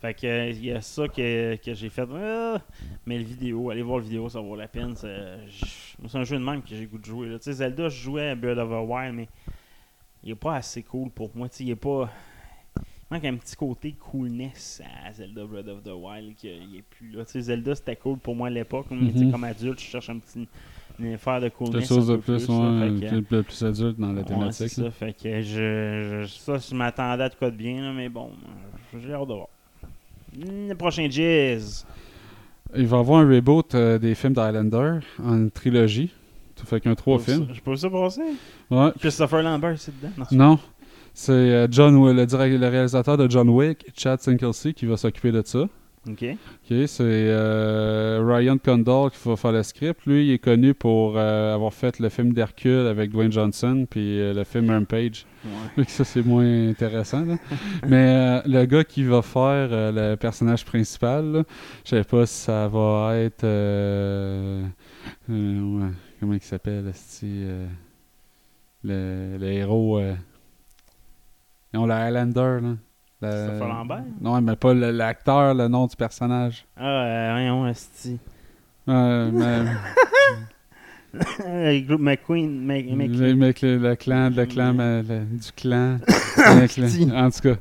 Fait que euh, il y a ça que, que j'ai fait. Ah! mais le vidéo, allez voir le vidéo, ça vaut la peine. C'est un jeu de même que j'ai goût de jouer. là. Tu sais, Zelda, je jouais à Bird of a Wild, mais il est pas assez cool pour moi. Tu sais, il est pas. Il manque un petit côté coolness à Zelda Breath of the Wild qu'il est plus là. Tu sais, Zelda c'était cool pour moi à l'époque, sais, Mhm. comme adulte, je cherche un petit une affaire de coolness. Quelque chose de plus, là. ouais, Fait que, plus, plus- plus adulte dans la ouais, thématique. là. ça. Fait que je, je- ça, je m'attendais à de quoi de bien, là, mais bon, euh, j'ai hâte de voir. Le prochain Jazz. Il va y avoir un reboot euh, des films d'Highlander en trilogie. Ça fait qu'un trois films? Je peux ça passer? Ouais. Christopher Lambert, c'est dedans? Non, c'est- Non. C'est euh, John, le, direct- le réalisateur de John Wick, Chad Sinklesey, qui va s'occuper de ça. Ok. Ok, c'est euh, Ryan Condal qui va faire le script. Lui, il est connu pour euh, avoir fait le film d'Hercule avec Dwayne Johnson, puis euh, le film Rampage. Ouais. Ça, c'est moins intéressant. là. Mais euh, le gars qui va faire le personnage principal, je sais pas si ça va être. ouais, comment il s'appelle, euh, le, le héros. Euh, non, le Highlander. Là. Le- Christopher Lambert? Non, mais pas le- l'acteur, le nom du personnage. Ah, euh, voyons, esti. Euh, Le groupe McQueen. Mc- Mc- le, mec, le, le clan, le clan, le- du clan. le clan- en tout cas,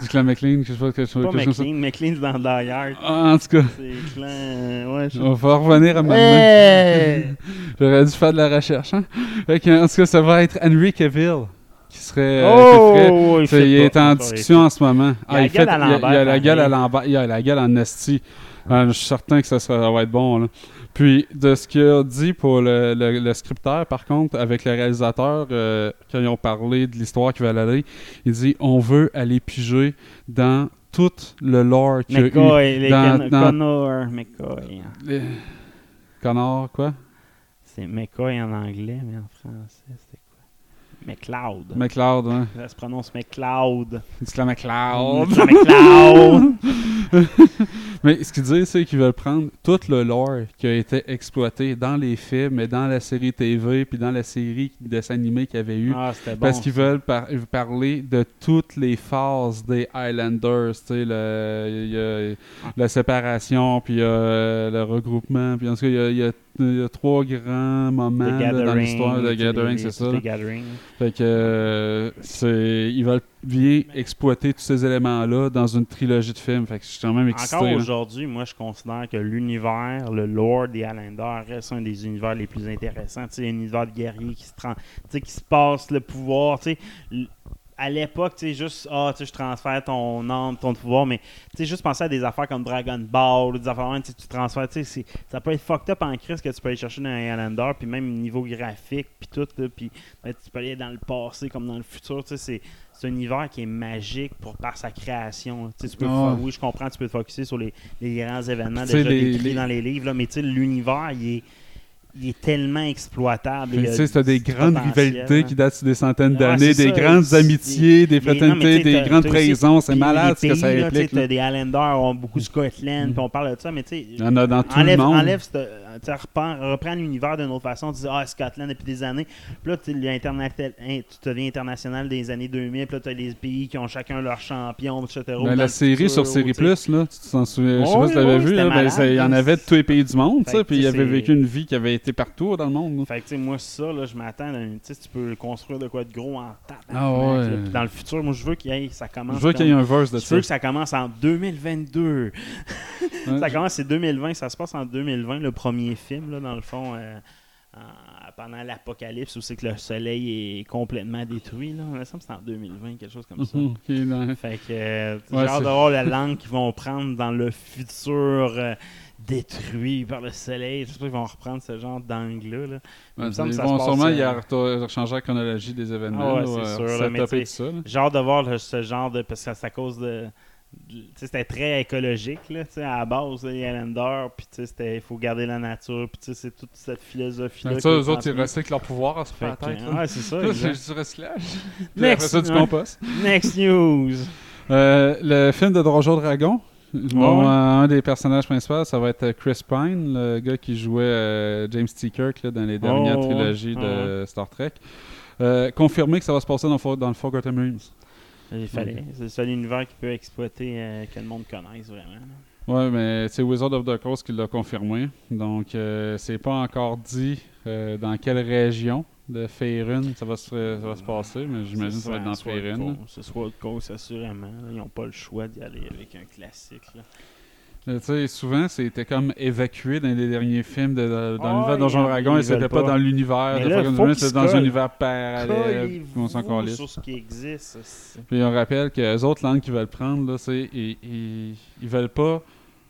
du clan McLean, je sais pas quelque chose Pas quelque chose comme ça. McLean, McLean c'est dans Hard. Ah, En tout cas, C'est clan. ouais, je on va revenir à ma Hey! J'aurais dû faire de la recherche. Hein? Fait que, en tout cas, ça va être Henry Cavill qui serait. euh, Oh, qui ferait- il fait il est pas, en il fait discussion pas. en ce moment. Il a la fait- gueule à il a- il la gueule à. Lambert. Il a la gueule en. Euh, je suis certain que ça, sera- ça va être bon. là. Puis, de ce qu'il a dit pour le, le- le scripteur, par contre, avec le réalisateur, euh, quand ils ont parlé de l'histoire qui va aller, il dit on veut aller piger dans tout le lore qu'il y a eu. McCoy, les dans- Con- dans- Connor, McCoy. Les- Connor, quoi? C'est McCoy en anglais, mais en français, c'était quoi? McLeod. McLeod, hein. Ça se prononce McLeod. C'est la McLeod. C'est la McLeod. Mais ce qu'ils disent, c'est qu'ils veulent prendre tout le lore qui a été exploité dans les films, et dans la série TV, puis dans la série de dessins animés qu'il y avait eu. Ah, c'était bon. parce qu'ils veulent par- parler de toutes les phases des Highlanders. Tu sais, le- il y a la séparation, puis euh, le regroupement. Puis en tout cas, il y a, il y a- il y a trois grands moments là, dans l'histoire de Gathering, c'est ça. Fait que euh, c'est ils veulent bien exploiter tous ces éléments-là dans une trilogie de films. Fait que je suis quand même excité. Encore aujourd'hui, moi, je considère que l'univers, le lore des Highlanders reste un des univers les plus intéressants. Tu sais, un univers de guerrier qui se, qui se passe le pouvoir. Tu sais, à l'époque, tu sais, juste, ah, tu sais, je transfère ton âme, ton pouvoir, mais tu sais, juste penser à des affaires comme Dragon Ball, ou des affaires, tu sais, tu transfères, tu sais, ça peut être fucked up en crise que tu peux aller chercher dans un Highlander, puis même niveau graphique, puis tout, là, puis ben, tu peux aller dans le passé comme dans le futur, tu sais, c'est c'est un univers qui est magique pour, par sa création. Tu peux Ah. oui, je comprends, tu peux te focuser sur les, les grands événements déjà les- décrits les- dans les livres, là, mais tu sais, l'univers, il est, il est tellement exploitable. Tu sais, t'as des grandes rivalités qui datent des centaines d'années, c'est des ça. grandes C'est- amitiés, des fraternités, des grandes trahisons. C'est malade ce que ça là, implique. là. T'as des Highlanders ont beaucoup Scotland, puis on parle de ça, mais tu sais. Il y en a dans tout enlève, le monde. Enlève, cette- tu sais, reprends, l'univers d'une autre façon. Tu dis, ah, Scotland depuis des années. Puis là, tu deviens international des années 2000. Puis là, tu as les pays qui ont chacun leur champion, etc. Ben, la série sur Série. Plus, là, tu t'en souviens, je sais pas si tu l'avais vu, là, ben, malade, il y en avait de tous les pays du monde, Fait puis il avait vécu une vie qui avait été partout dans le monde. là. Fait que, moi, ça, là, je m'attends. Tu peux construire de quoi de gros en tape. Ah ouais. Dans le futur, moi, je veux qu'il y ait, ça commence. Je veux qu'il y ait un verse de Je ça. veux que ça commence en 2022. Ouais. ça commence, c'est 2020. Ça se passe en 2020, le premier film, là, dans le fond, euh, en- pendant l'apocalypse, où c'est que le soleil est complètement détruit. Là. Il me semble que c'est en 2020, quelque chose comme ça. Mhm, ok, dans- Fait que euh, Ouais, hâte c'est- de voir la langue qu'ils vont prendre dans le futur euh, détruit par le soleil. J'espère qu'ils vont reprendre ce genre d'angle-là. là. Ben, Ils ça vont sûrement euh, y a reto- changer la chronologie des événements. Ah ouais, c'est euh, sûr, là, mais ça. là. Hâte de voir ce genre de. Parce que c'est à cause de. C'était très écologique, là, à la base, là, les Highlanders, puis c'était- il faut garder la nature, puis c'est toute cette ça, est eux autres, ils recyclent leur pouvoir à se faire tête. là. ouais, c'est ça. C'est du recyclage. Next, ça, du compost. Next news! Euh, le film de Donjon Dragon. Bon, ouais. euh, un des personnages principaux, ça va être Chris Pine, le gars qui jouait euh, James T. Kirk là, dans les dernières Oh, trilogies de Star Trek. Euh, confirmé que ça va se passer dans le Forgotten Realms. Il fallait. C'est le seul univers qui peut exploiter, euh, que le monde connaisse vraiment. Ouais, mais c'est Wizard of the Coast qui l'a confirmé. Donc, euh, c'est pas encore dit euh, dans quelle région de Faerun ça va se, ça va se passer, mais j'imagine que ça va être dans le Faerun. C'est soit le cause, assurément. Ils n'ont pas le choix d'y aller avec un classique. là. Tu sais, souvent, c'était comme évacué dans les derniers films de, de- dans Ah, l'univers de Donjon Dragon et c'était pas, pas. dans l'univers de Realms, qu'ils c'était dans un univers parallèle. On s'en calisse. sur ce qui existe. Puis on rappelle que les autres langues qu'ils veulent prendre, là, c'est ils, ils, ils veulent pas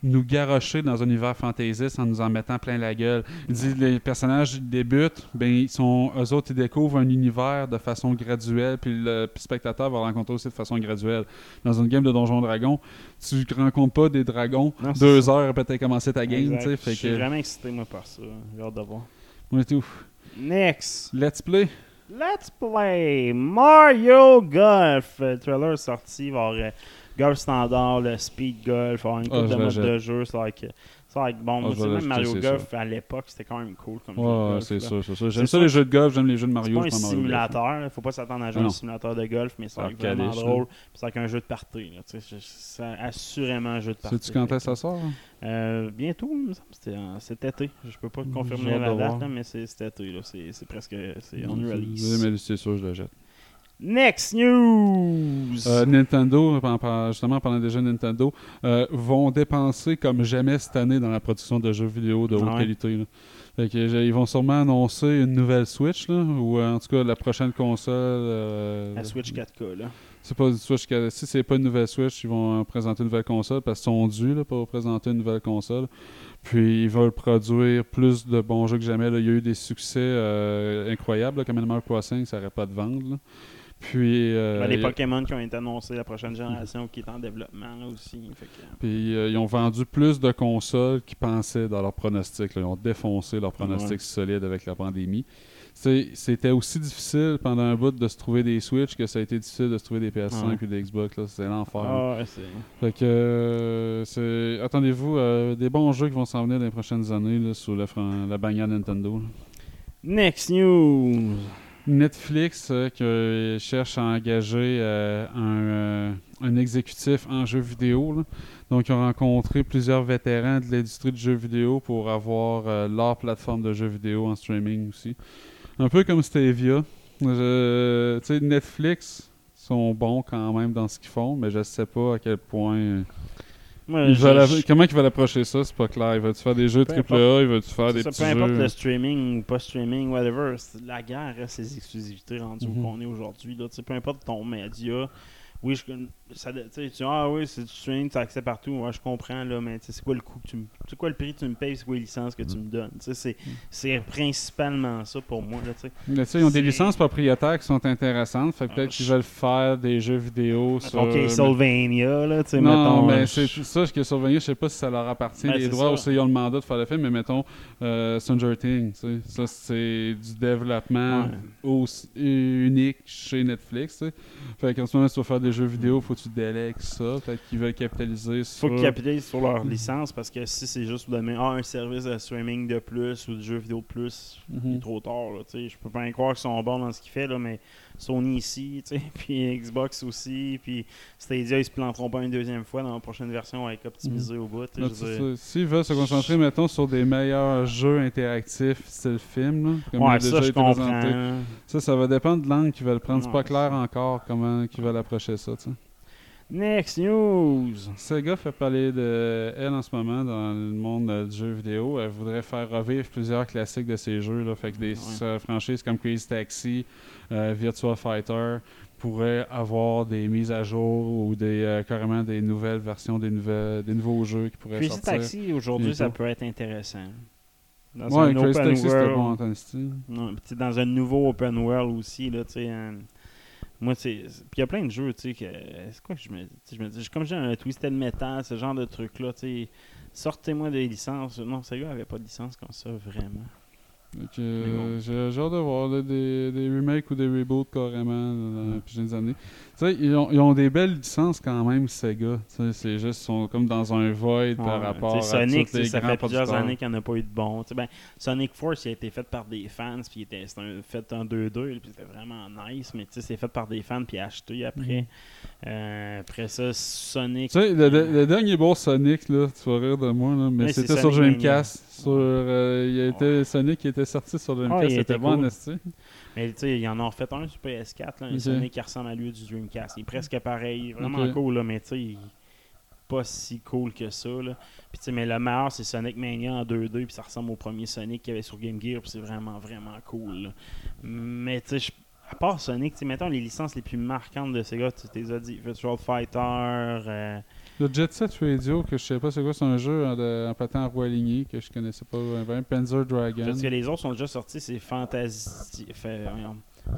nous garrocher dans un univers fantaisiste en nous en mettant plein la gueule. Ils disent les personnages débutent, ben ils sont eux autres ils découvrent un univers de façon graduelle, puis le puis le spectateur va le rencontrer aussi de façon graduelle. Dans une game de Donjon Dragon, tu rencontres pas des dragons Non, deux ça. heures après t'as commencé ta game, tu sais, Je suis vraiment excité, moi, par ça. J'ai hâte de voir. ouais, tout. Next! Let's play. Let's play Mario Golf. Le trailer est sorti. Il va Golf standard, le speed golf, avoir une Ah, couple je de l'achète. de jeu. Ça va être bon. Moi, vais même Mario c'est Golf, à l'époque, c'était quand même cool comme golf, c'est ça, c'est ça. J'aime C'est ça les jeux de golf, j'aime les jeux de C'est Mario. pas un Mario Golf. simulateur, il faut pas s'attendre à jouer Ah un simulateur de golf, mais va Ah, vraiment drôle. C'est avec un jeu de party. je- C'est assurément un jeu de party. Sais-tu quand est-ce que ça sort? hein? Euh, bientôt, cet été. Je peux pas confirmer la date, mais c'est cet été. C'est c'est presque c'est on Oui, release. mais c'est sûr, je le jette. Next news! Euh, Nintendo, justement en parlant des jeux Nintendo, euh, vont dépenser comme jamais cette année dans la production de jeux vidéo de haute Ah ouais. qualité. là. Fait que, ils vont sûrement annoncer une nouvelle Switch, là, ou euh, en tout cas la prochaine console. euh, La Switch 4K, là. C'est pas une Switch. que- Si c'est pas une nouvelle Switch, ils vont présenter une nouvelle console parce qu'ils sont dus là, pour présenter une nouvelle console. Puis ils veulent produire plus de bons jeux que jamais. là. Il y a eu des succès euh, incroyables, là, comme Animal Crossing, ça n'arrête pas de vendre. Puis, euh, Ben, les a- Pokémon qui ont été annoncés, la prochaine génération qui est en développement là aussi. Fait que- Puis euh, ils ont vendu plus de consoles qu'ils pensaient dans leurs pronostics. là. Ils ont défoncé leurs pronostics Ouais. solides avec la pandémie. c'était aussi difficile pendant un bout de se trouver des Switch que ça a été difficile de se trouver des PS5 Ouais. et des Xbox. C'est l'enfer. Ah, ouais. Fait que, euh, attendez-vous des bons jeux qui vont s'en venir dans les prochaines années là, sous la, la bannière Nintendo. Next news. Netflix euh, qui cherche à engager euh, un, euh, exécutif en jeux vidéo. Donc, ils ont rencontré plusieurs vétérans de l'industrie du jeu vidéo pour avoir euh, leur plateforme de jeux vidéo en streaming aussi. Un peu comme Stevia. Je- Netflix sont bons quand même dans ce qu'ils font, mais je sais pas à quel point. Moi, ils je- veulent- je- comment ils veulent approcher ça, c'est pas clair. Ils veulent-tu faire des jeux Peu AAA, ils veulent-tu faire C'est des ça, petits peu importe jeux? le streaming ou pas streaming, whatever, la guerre reste ses exclusivités rendues Mhm. où qu'on est aujourd'hui. Peu importe ton média. Oui, je, ça, tu sais, tu dis, ah oui, c'est du streaming, tu as accès partout. Ouais, je comprends, là, mais tu sais, c'est quoi le coût que tu me- C'est quoi le prix que tu me payes, c'est quoi les licences que tu me donnes? Tu sais, C'est c'est principalement ça pour moi. Là, tu sais. Mais tu sais, ils ont des C'est- licences propriétaires qui sont intéressantes. Fait Ah, peut-être qu'ils veulent faire des jeux vidéo sur. Ok, Sylvania, là, tu sais, non, mettons. mais euh, c'est je- ça que Sylvania, je sais pas si ça leur appartient. Ben, les c'est droits ça. aussi, ils ont le mandat de faire le film, mais mettons euh, Stranger Things. Ça, c'est du développement Ouais. aussi unique chez Netflix. tu sais. Fait qu'en ce moment, si tu vas faire des jeux vidéo, faut que tu délègues ça. Peut-être qu'ils veulent capitaliser faut sur. qu'ils capitalisent sur leur licence parce que si c'est juste pour donner ah, un service de streaming de plus ou de jeux vidéo de plus, il Mhm. est trop tard. Là, tu sais. je peux pas y croire qu'ils sont bons dans ce qu'ils font, là, mais Sony ici, puis Xbox aussi, puis Stadia, ils se planteront pas une deuxième fois dans la prochaine version avec optimisé au bout. S'ils veulent se concentrer, mettons, sur des meilleurs jeux interactifs style film, là, comme il a déjà ça, je été présenté. Ça, ça va dépendre de l'angle qu'ils veulent prendre. C'est Ouais, pas clair encore comment ils veulent approcher ça. Next news. Sega fait parler de elle en ce moment dans le monde du jeu vidéo. Elle voudrait faire revivre plusieurs classiques de ces jeux. Là. Fait que des Ouais. franchises comme Crazy Taxi, euh, Virtua Fighter pourraient avoir des mises à jour ou des euh, carrément des nouvelles versions des, nouvelles, des nouveaux jeux qui pourraient Crazy sortir. Taxi, aujourd'hui, ça peut être intéressant. Dans Ouais, un Crazy open Taxi, c'était world. bon dans un nouveau open world aussi, là, tu sais. un- Moi, c'est. Puis il y a plein de jeux, tu sais, que. C'est quoi que je me. je me dis, comme j'ai un Twisted Metal, ce genre de truc-là, tu sais. Sortez-moi des licences. Non, gars avait pas de licence comme ça, vraiment. Euh, J'ai j'ai hâte de voir là, des, des remakes ou des reboots carrément là, dans les prochaines années. Tu sais, ils ont, ils ont des belles licences quand même, Sega. C'est juste, ils sont comme dans un void par rapport à Sonic, les ça fait plusieurs années qu'il n'y en a pas eu de bon. Ben, Sonic Force il a été fait par des fans, puis était c'était fait en 2-2, puis c'était vraiment nice, mais c'est fait par des fans, puis acheté après. Euh, après ça, Sonic. Tu sais, le, le- le dernier beau Sonic, là, tu vas rire de moi, là, mais Ouais, c'était sur Dreamcast. Sur, euh, il a été, Sonic qui était sorti sur Dreamcast, Ouais, c'était était bon, cool. Mais tu sais, il y en a refait un sur PS4, là, un. Sonic qui ressemble à lui du Dreamcast. Il est presque pareil, vraiment cool, là, mais tu sais, il- pas si cool que ça. Là. Puis, tu sais, mais le meilleur, c'est Sonic Mania en 2-2, puis ça ressemble au premier Sonic qu'il y avait sur Game Gear, puis c'est vraiment, vraiment cool. là. Mais tu sais, je- à part Sonic, tu sais, mettons les licences les plus marquantes de Sega, tu t'es as dit Virtual Fighter. euh, Le Jet Set Radio, que je sais pas c'est quoi, c'est un jeu en, de- en patin en roi aligné que je connaissais pas bien. Panzer Dragon. Parce que les autres sont déjà sortis, c'est Fantasy.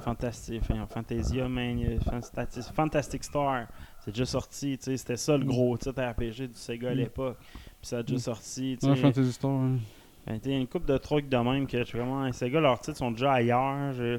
Fantasy, Fantasia Mania, Fantastic, Fantastic Star. C'est déjà sorti, tu sais, c'était ça le gros titre RPG du Sega à Mm. l'époque. Puis ça a déjà Mm. sorti, tu Ouais. Fantasy Star. ouais. Ben, une couple de trucs de même que suis vraiment. Sega, leurs titres sont déjà ailleurs. Je,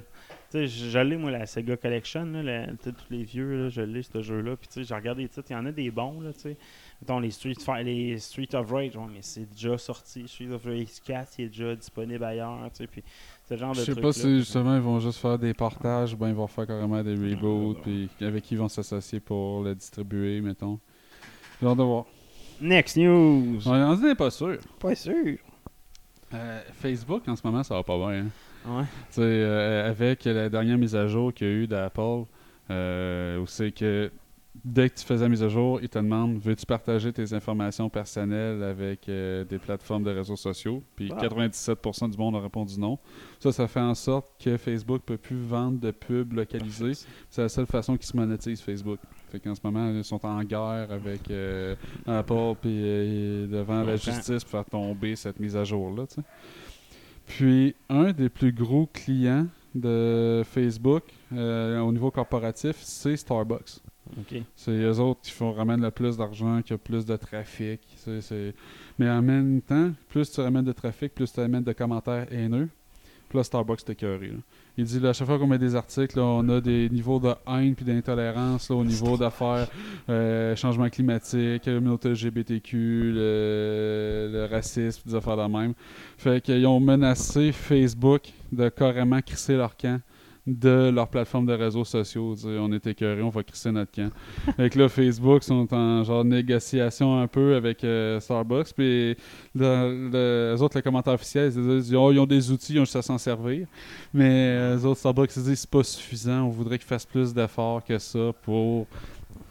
je, l'ai, moi, la Sega Collection, là, la- tous les vieux, là, je l'ai, ce jeu-là. Puis, t'sais, j'ai regardé les titres, il y en a des bons, là, t'sais. Mettons, les Street, les Street of Rage, ouais, mais c'est déjà sorti. Street of Rage 4, il est déjà disponible ailleurs, t'sais. Puis, c'est le genre de Je sais pas si justement ils vont juste faire des partages ou bien ils vont faire carrément des reboots, puis avec qui ils vont s'associer pour le distribuer, mettons. J'ai hâte de voir. Next news! On on n'est pas sûr. Pas sûr. Euh, Facebook, en ce moment, ça va pas bien. hein. Ouais. Euh, avec la dernière mise à jour qu'il y a eu d'Apple, euh, où c'est que dès que tu fais la mise à jour, ils te demandent veux-tu partager tes informations personnelles avec euh, des plateformes de réseaux sociaux? Puis Wow. 97% du monde a répondu non. Ça, ça fait en sorte que Facebook peut plus vendre de pubs localisées. C'est la seule façon qu'ils se monétisent Facebook. Fait qu'en ce moment, ils sont en guerre avec Apple puis devant la justice pour faire tomber cette mise à jour-là. Puis, un des plus gros clients de Facebook euh, au niveau corporatif, c'est Starbucks. Ok. C'est eux autres qui font, ramènent le plus d'argent, qui ont plus de trafic. Mais en même temps, plus tu ramènes de trafic, plus tu ramènes de commentaires haineux. Puis là, Starbucks était écœuré, là. Il dit, là, à chaque fois qu'on met des articles, là, on a des niveaux de haine puis d'intolérance là, au niveau d'affaires, euh, changement climatique, communauté LGBTQ, le, le racisme, des affaires de même. Fait qu'ils ont menacé Facebook de carrément crisser leur camp de leur plateforme de réseaux sociaux. Dire, on est écœurés, on va crisser notre camp. Fait que là, Facebook sont en genre négociation un peu avec euh, Starbucks. Puis le- le- les autres, les commentaires officiels, ils disent oh, ils ont des outils, ils ont juste à s'en servir. Mais euh, les autres, Starbucks, ils disent c'est pas suffisant. On voudrait qu'ils fassent plus d'efforts que ça pour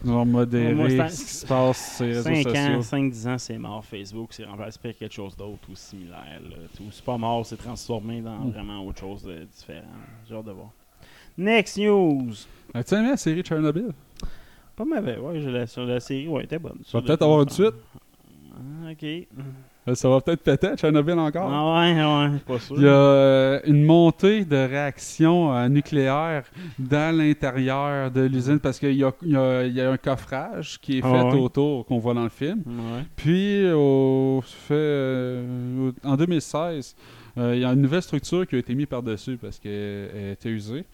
modérer Moi, ce qui se passe sur les réseaux 5 ans, sociaux. 5-10 ans, c'est mort Facebook, c'est remplacé par quelque chose d'autre ou similaire. Tout- C'est pas mort, c'est transformé dans Mm. vraiment autre chose de différent. J'ai hâte de voir. Next news. As-tu aimé la série Chernobyl? Pas mauvais, ouais, je la, sur la série, ouais, était bonne. Ça va peut-être avoir une suite. Ah, ok. Euh, Ça va peut-être péter à Chernobyl encore. Ah ouais, ouais, pas sûr. Il y a euh, une montée de réactions euh, nucléaires dans l'intérieur de l'usine parce qu'il y a, y y un coffrage qui est fait Ah ouais. autour qu'on voit dans le film. Ouais. Puis, au, fait, euh, en 2016, euh, il y a une nouvelle structure qui a été mise par-dessus parce qu'elle était usée.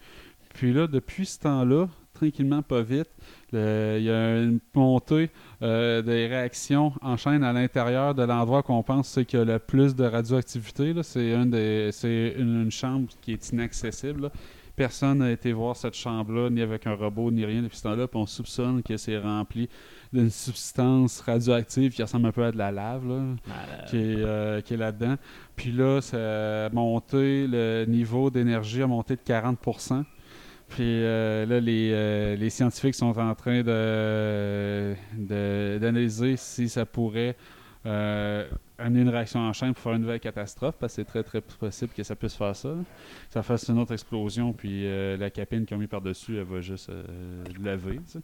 Puis là, depuis ce temps-là, tranquillement, pas vite, le- il y a une montée euh, des réactions en chaîne à l'intérieur de l'endroit qu'on pense c'est qu'il y a le plus de radioactivité. C'est une, une chambre qui est inaccessible. là. Personne n'a été voir cette chambre-là, ni avec un robot, ni rien depuis ce temps-là. Puis on soupçonne que c'est rempli d'une substance radioactive qui ressemble un peu à de la lave. Là Malade. qui est, euh, qui est là-dedans. Puis là, ça a monté, le niveau d'énergie a monté de 40%. Puis euh, là, les, euh, les scientifiques sont en train d'analyser si ça pourrait euh, amener une réaction en chaîne pour faire une nouvelle catastrophe, parce que c'est très très possible que ça puisse faire ça. là. Ça fasse une autre explosion, puis la capine qu'ils ont mis par-dessus, elle va juste sais.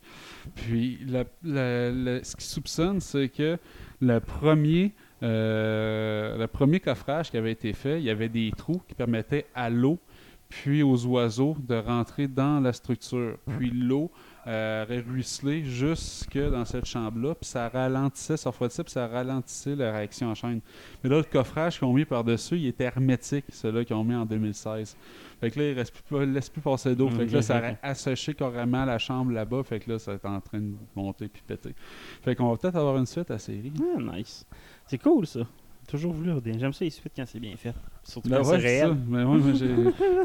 Puis ce qu'ils soupçonnent, c'est que le premier, le premier coffrage qui avait été fait, il y avait des trous qui permettaient à l'eau puis aux oiseaux de rentrer dans la structure. Puis l'eau euh, ruisselé jusque dans cette chambre-là, puis ça ralentissait, ça refroidissait, puis ça ralentissait la réaction en chaîne. Mais là, le coffrage qu'ils ont mis par-dessus, il était hermétique, celui-là qu'ils ont mis en 2016. Fait que là, il reste plus, laisse plus passer d'eau. Fait que là, ça aurait asséché carrément la chambre là-bas. Fait que là, ça est en train de monter puis péter. Fait qu'on va peut-être avoir une suite à la série. Ah, nice. C'est cool, ça. Toujours voulu. J'aime ça les suites quand c'est bien fait. Surtout Ben quand ouais, c'est réel. Ben ouais, moi, j'ai,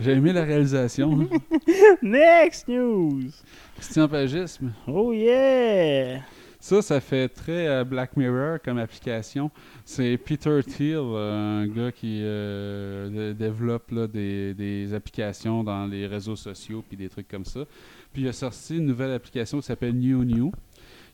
j'ai aimé la réalisation. hein. Next news. Christian Pagisme. Oh yeah! Ça, ça fait très euh, Black Mirror comme application. C'est Peter Thiel, euh, un gars qui euh, dé- développe là, des, des applications dans les réseaux sociaux puis des trucs comme ça. Puis il a sorti une nouvelle application qui s'appelle New New,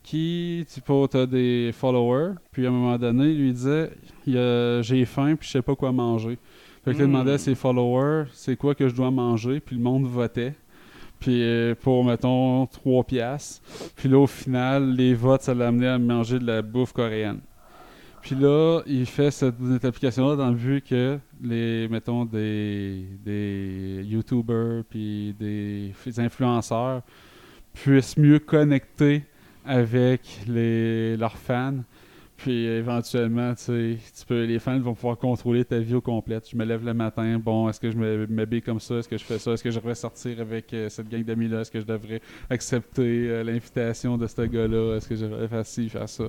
qui, tu as des followers, puis à un moment donné, il lui disait J'ai faim, puis je sais pas quoi manger. Fait que il demandait à ses followers c'est quoi que je dois manger, puis le monde votait. Puis euh, pour, mettons, 3 piastres. Puis là, au final, les votes, ça l'a amené à manger de la bouffe coréenne. Puis là, il fait cette, cette application-là dans le but que les, mettons, des, des YouTubers puis des, des influenceurs puissent mieux connecter avec les, leurs fans. Puis éventuellement, tu peux, les fans vont pouvoir contrôler ta vie au complet. Je me lève le matin, bon, est-ce que je m'habille comme ça? Est-ce que je fais ça? Est-ce que je devrais sortir avec euh, cette gang d'amis-là? Est-ce que je devrais accepter euh, l'invitation de ce gars-là? Est-ce que je devrais faire ci, faire ça?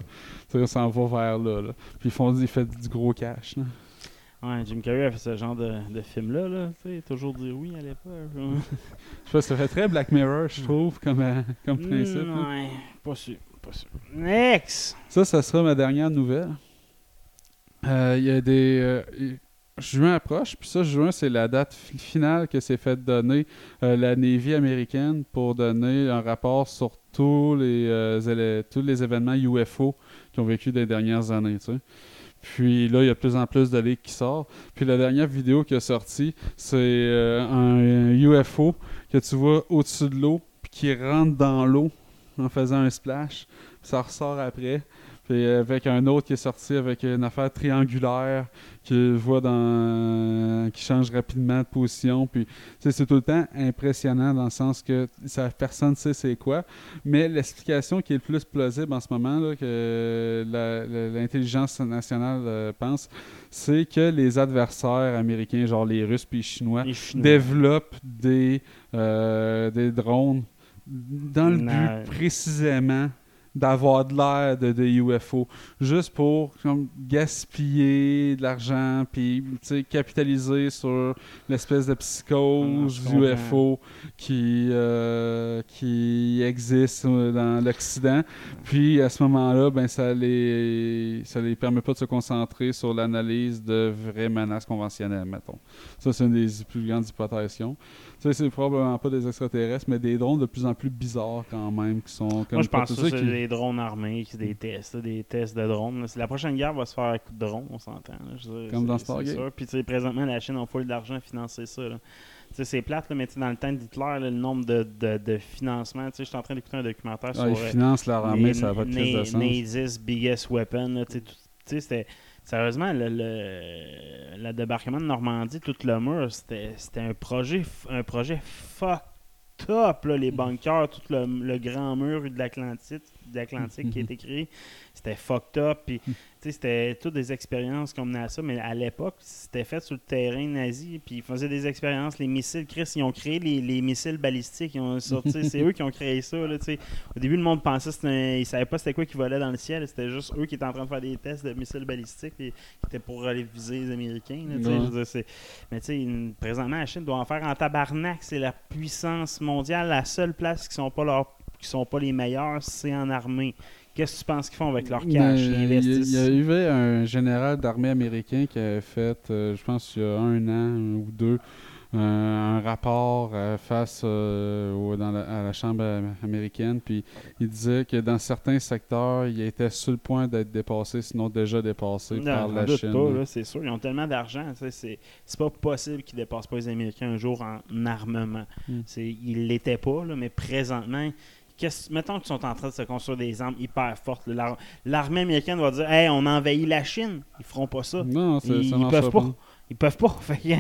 Tu sais, s'en va vers là, là. Puis ils font ils font du gros cash. là. Ouais, Jim Carrey a fait ce genre de, de film-là, là. Tu sais, toujours dire oui à l'époque. Je sais pas, ça fait très Black Mirror, je trouve, comme, euh, comme principe. Mm, ouais, pas sûr, pas sûr. Next! Ça, ça sera ma dernière nouvelle. Euh, Il y a des. euh, juin approche, puis ça, juin, c'est la date fi- finale que s'est fait donner euh, la Navy américaine pour donner un rapport sur tous les, tous les événements UFO qui ont vécu des dernières années. tu sais. Puis là, il y a de plus en plus de leaks qui sortent. Puis la dernière vidéo qui est sortie, c'est euh, un UFO que tu vois au-dessus de l'eau, puis qui rentre dans l'eau en faisant un splash. Ça ressort après. Puis avec un autre qui est sorti avec une affaire triangulaire qui voit dans qui change rapidement de position puis c'est tout le temps impressionnant dans le sens que ça, personne ne sait c'est quoi mais l'explication qui est le plus plausible en ce moment là, que l'intelligence nationale euh, pense c'est que les adversaires américains genre les russes puis les chinois Les Chinois. développent des euh, des drones dans le Na- but précisément d'avoir de l'air de, de UFO, juste pour comme, gaspiller de l'argent, puis capitaliser sur l'espèce de psychose Ah. UFO qui, euh, qui existe euh, dans l'Occident. Puis à ce moment-là, ben, ça les ça les permet pas de se concentrer sur l'analyse de vraies menaces conventionnelles, mettons. Ça, c'est une des plus grandes hypothèses. Sais, c'est probablement pas des extraterrestres, mais des drones de plus en plus bizarres quand même, qui sont comme Moi, je pense que c'est qui- des drones armés, qui- des tests, des tests de drones. La prochaine guerre va se faire à coup de drone, on s'entend. Comme dans Stargate. Puis, tu sais, présentement, la Chine a full d'argent à financer ça. là. Tu sais, c'est plate, là, mais tu sais, dans le temps d'Hitler, là, le nombre de, de, de financements. Tu sais, je suis en train d'écouter un documentaire Ah, sur. ils euh, financent leur armée, ça pas de sens. Nazi's biggest weapon. tu sais, c'était. Sérieusement, le, le, le débarquement de Normandie, tout le mur, c'était un projet, f- un projet fuck top, là, les bunkers, tout le, le grand mur de l'Atlantique de l'Atlantique qui a été créé, c'était fucked up. Puis, sais, c'était toutes des expériences qu'on menait à ça, mais à l'époque, c'était fait sur le terrain nazi. Puis, ils faisaient des expériences. Les missiles, Chris, ils ont créé les, les missiles balistiques. Ils ont sorti, c'est eux qui ont créé ça. Là. Au début, le monde pensait que ils savaient pas c'était quoi qui volait dans le ciel. C'était juste eux qui étaient en train de faire des tests de missiles balistiques et, qui étaient pour aller viser les Américains. là. Ouais. Dire, Mais tu sais, présentement, la Chine doit en faire en tabarnak. C'est la puissance mondiale. La seule place qui sont pas leur qui sont pas les meilleurs, c'est en armée. Qu'est-ce que tu penses qu'ils font avec leur cash? Il y, a- y eu un général d'armée américain qui avait fait, euh, je pense, il y a un an ou deux, euh, un rapport euh, face au- dans la, à la Chambre am- américaine. Puis il disait que dans certains secteurs, il était sur le point d'être dépassé, sinon déjà dépassé Non, par la doute Chine. pas, c'est sûr. Ils ont tellement d'argent. C'est c'est pas possible qu'ils dépassent pas les Américains un jour en armement. Mm. C'est- Ils l'étaient pas, là, mais présentement, mettons qu'ils sont en train de se construire des armes hyper fortes. L'armée américaine va dire Hey, on a envahi la Chine. Ils feront pas ça. Non, ça, ils, ça ils peuvent pas. Ils peuvent pas. Fait que,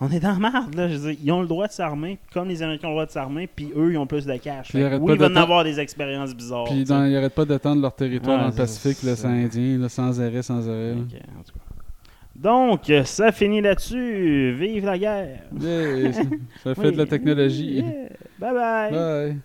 on est dans la merde. Là. Je veux dire, ils ont le droit de s'armer, comme les Américains ont le droit de s'armer, puis eux, ils ont plus de cash. Ils Fait arrêtent oui, pas ils vont avoir des expériences bizarres. Puis dans- ils n'arrêtent pas d'étendre leur territoire Ah, dans le Pacifique, c'est- l'océan Indien, là, sans arrêt, sans arrêt. là. Ok, en tout cas. Donc, ça finit là-dessus. Vive la guerre! Yeah, ça- fait de la technologie. Yeah. Bye bye! Bye.